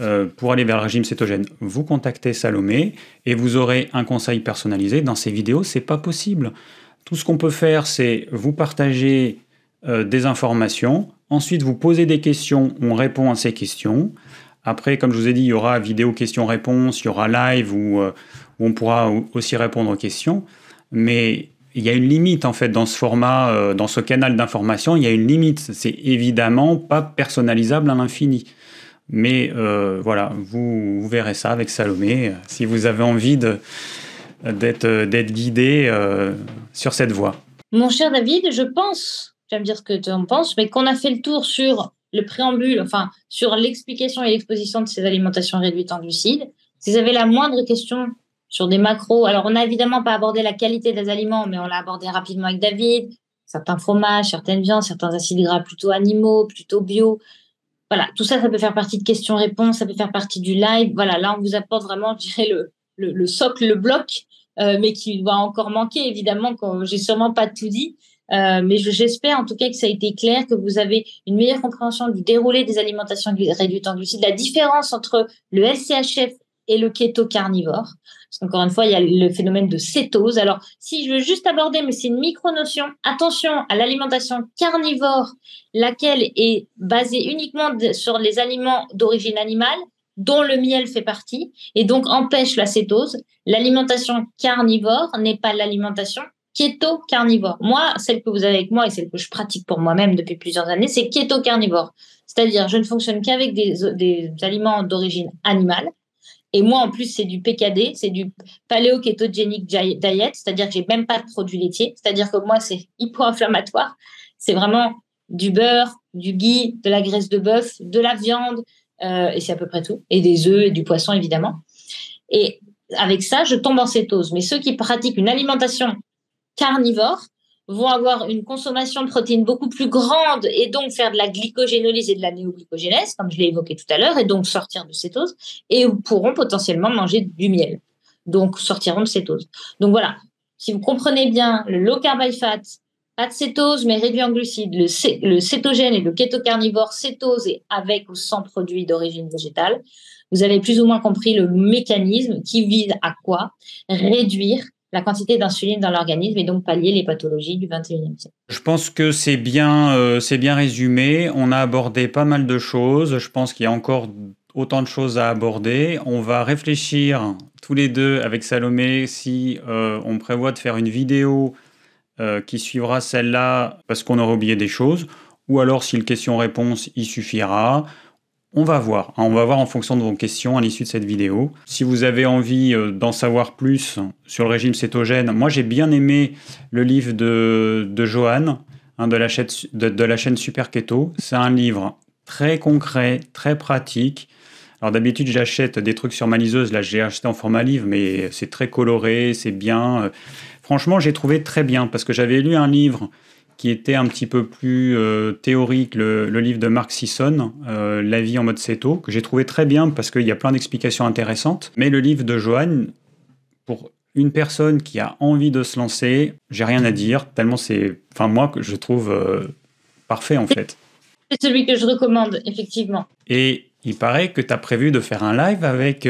euh, pour aller vers le régime cétogène, vous contactez Salomé et vous aurez un conseil personnalisé. Dans ces vidéos, c'est pas possible. Tout ce qu'on peut faire, c'est vous partager euh, des informations. Ensuite, vous posez des questions, on répond à ces questions. Après, comme je vous ai dit, il y aura vidéo questions-réponses, il y aura live où, où on pourra aussi répondre aux questions. Mais il y a une limite en fait dans ce format, euh, dans ce canal d'information, il y a une limite. C'est évidemment pas personnalisable à l'infini. Mais euh, voilà, vous, verrez ça avec Salomé euh, si vous avez envie d'être guidé sur cette voie. Mon cher David, je pense, j'aime dire ce que tu en penses, mais qu'on a fait le tour sur le préambule, enfin sur l'explication et l'exposition de ces alimentations réduites en glucides. Si vous avez la moindre question sur des macros. Alors, on n'a évidemment pas abordé la qualité des aliments, mais on l'a abordé rapidement avec David. Certains fromages, certaines viandes, certains acides gras plutôt animaux, plutôt bio. Voilà, tout ça, ça peut faire partie de questions-réponses, ça peut faire partie du live. Voilà, là, on vous apporte vraiment, je dirais, le, le, socle, le bloc, euh, mais qui va encore manquer, évidemment, quand j'ai sûrement pas tout dit. Euh, mais j'espère en tout cas que ça a été clair, que vous avez une meilleure compréhension du déroulé des alimentations réduites en glucides, la différence entre le LCHF et le keto carnivore. Encore une fois, il y a le phénomène de cétose. Alors, si je veux juste aborder, mais c'est une micro-notion, attention à l'alimentation carnivore, laquelle est basée uniquement sur les aliments d'origine animale, dont le miel fait partie, et donc empêche la cétose. L'alimentation carnivore n'est pas l'alimentation keto-carnivore. Moi, celle que vous avez avec moi et celle que je pratique pour moi-même depuis plusieurs années, c'est keto-carnivore. C'est-à-dire, je ne fonctionne qu'avec des aliments d'origine animale et moi, en plus, c'est du PKD, c'est du paléo-kétogénique diet, c'est-à-dire que j'ai même pas de produits laitiers. C'est-à-dire que moi, c'est hypo-inflammatoire. C'est vraiment du beurre, du ghee, de la graisse de bœuf, de la viande, euh, et c'est à peu près tout. Et des œufs et du poisson, évidemment. Et avec ça, je tombe en cétose. Mais ceux qui pratiquent une alimentation carnivore, vont avoir une consommation de protéines beaucoup plus grande et donc faire de la glycogénolyse et de la néoglycogénèse, comme je l'ai évoqué tout à l'heure, et donc sortir de cétose, et pourront potentiellement manger du miel, donc sortiront de cétose. Donc voilà, si vous comprenez bien le low carb high fat, pas de cétose, mais réduit en glucides, le, cétogène et le kétocarnivore cétose et avec ou sans produits d'origine végétale, vous avez plus ou moins compris le mécanisme qui vise à quoi? Réduire la quantité d'insuline dans l'organisme et donc pallier les pathologies du 21e siècle. Je pense que c'est bien, euh, bien résumé. On a abordé pas mal de choses. Je pense qu'il y a encore autant de choses à aborder. On va réfléchir tous les deux avec Salomé si euh, on prévoit de faire une vidéo euh, qui suivra celle-là parce qu'on aura oublié des choses, ou alors si le question-réponse y suffira. On va voir. Hein. On va voir en fonction de vos questions à l'issue de cette vidéo. Si vous avez envie euh, d'en savoir plus sur le régime cétogène, moi j'ai bien aimé le livre de, de Johan hein, de, la chaîne, de, la chaîne Super Keto. C'est un livre très concret, très pratique. Alors d'habitude j'achète des trucs sur ma liseuse, là j'ai acheté en format livre, mais c'est très coloré, c'est bien. Franchement j'ai trouvé très bien parce que j'avais lu un livre qui était un petit peu plus euh, théorique, le, livre de Mark Sisson, euh, La vie en mode céto, que j'ai trouvé très bien parce qu'il y a plein d'explications intéressantes. Mais le livre de Johan, pour une personne qui a envie de se lancer, j'ai rien à dire, tellement c'est, enfin moi, que je trouve euh, parfait en fait. C'est celui que je recommande, effectivement. Et il paraît que tu as prévu de faire un live avec,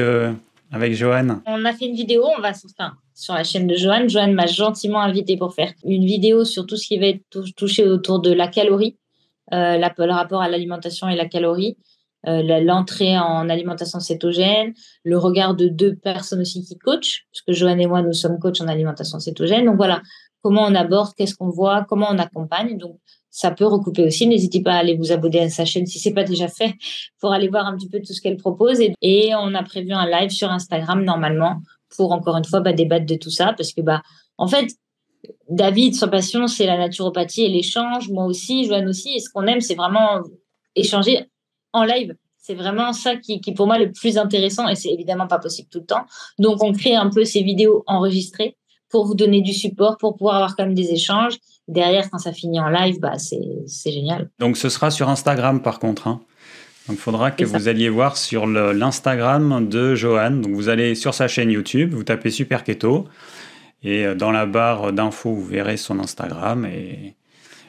avec Johan On a fait une vidéo, on va sur la chaîne de Johan. Johan m'a gentiment invité pour faire une vidéo sur tout ce qui va être touché autour de la calorie, euh, le rapport à l'alimentation et la calorie. Euh, l'entrée en alimentation cétogène, le regard de deux personnes aussi qui coachent, puisque Johan et moi, nous sommes coachs en alimentation cétogène. Donc voilà, comment on aborde, qu'est-ce qu'on voit, comment on accompagne. Donc ça peut recouper aussi. N'hésitez pas à aller vous abonner à sa chaîne si c'est pas déjà fait pour aller voir un petit peu tout ce qu'elle propose. Et, on a prévu un live sur Instagram normalement pour encore une fois bah, débattre de tout ça parce que bah en fait David, sa passion, c'est la naturopathie et l'échange. Moi aussi, Joanne aussi. Et ce qu'on aime, c'est vraiment échanger en live. C'est vraiment ça qui, qui, pour moi, le plus intéressant. Et c'est évidemment pas possible tout le temps. Donc, on crée un peu ces vidéos enregistrées pour vous donner du support, pour pouvoir avoir quand même des échanges. Derrière, quand ça finit en live, bah, c'est génial. Donc, ce sera sur Instagram, par contre. Hein. Donc, il faudra que vous alliez voir sur l'Instagram de Johan. Donc, vous allez sur sa chaîne YouTube, vous tapez Super Keto. Et euh, dans la barre d'infos, vous verrez son Instagram. Et,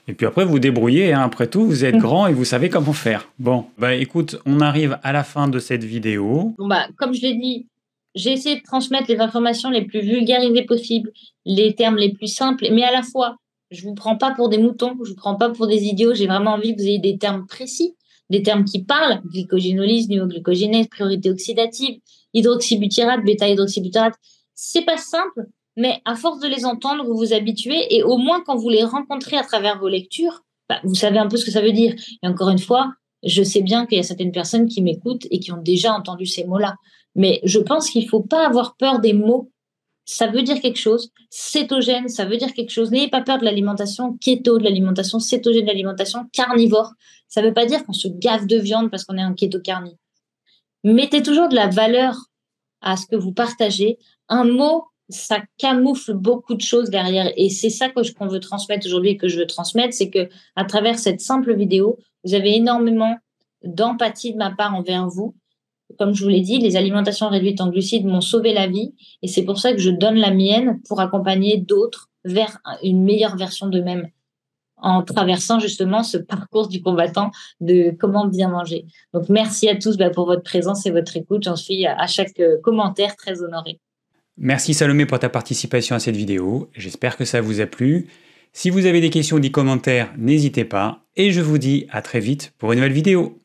et puis après, vous débrouillez. Hein. Après tout, vous êtes grand et vous savez comment faire. Bon, bah écoute, on arrive à la fin de cette vidéo. Bon, bah, comme je l'ai dit, j'ai essayé de transmettre les informations les plus vulgarisées possibles, les termes les plus simples, mais à la fois, je vous prends pas pour des moutons, je vous prends pas pour des idiots. J'ai vraiment envie que vous ayez des termes précis, des termes qui parlent glycogénolyse, neoglycogénèse, priorité oxydative, hydroxybutyrate, bêta-hydroxybutyrate. C'est pas simple, mais à force de les entendre, vous vous habituez et au moins quand vous les rencontrez à travers vos lectures, bah, vous savez un peu ce que ça veut dire. Et encore une fois, je sais bien qu'il y a certaines personnes qui m'écoutent et qui ont déjà entendu ces mots-là. Mais je pense qu'il ne faut pas avoir peur des mots. Ça veut dire quelque chose. Cétogène, ça veut dire quelque chose. N'ayez pas peur de l'alimentation keto, de l'alimentation cétogène, de l'alimentation carnivore. Ça ne veut pas dire qu'on se gave de viande parce qu'on est un keto carni. Mettez toujours de la valeur à ce que vous partagez. Un mot, ça camoufle beaucoup de choses derrière. Et c'est ça que qu'on veut transmettre aujourd'hui et que je veux transmettre, c'est que à travers cette simple vidéo, vous avez énormément d'empathie de ma part envers vous comme je vous l'ai dit, les alimentations réduites en glucides m'ont sauvé la vie et c'est pour ça que je donne la mienne pour accompagner d'autres vers une meilleure version d'eux-mêmes en traversant justement ce parcours du combattant de comment bien manger. Donc merci à tous bah, pour votre présence et votre écoute. J'en suis à chaque euh, commentaire très honorée. Merci Salomé pour ta participation à cette vidéo. J'espère que ça vous a plu. Si vous avez des questions ou des commentaires, n'hésitez pas. Et je vous dis à très vite pour une nouvelle vidéo.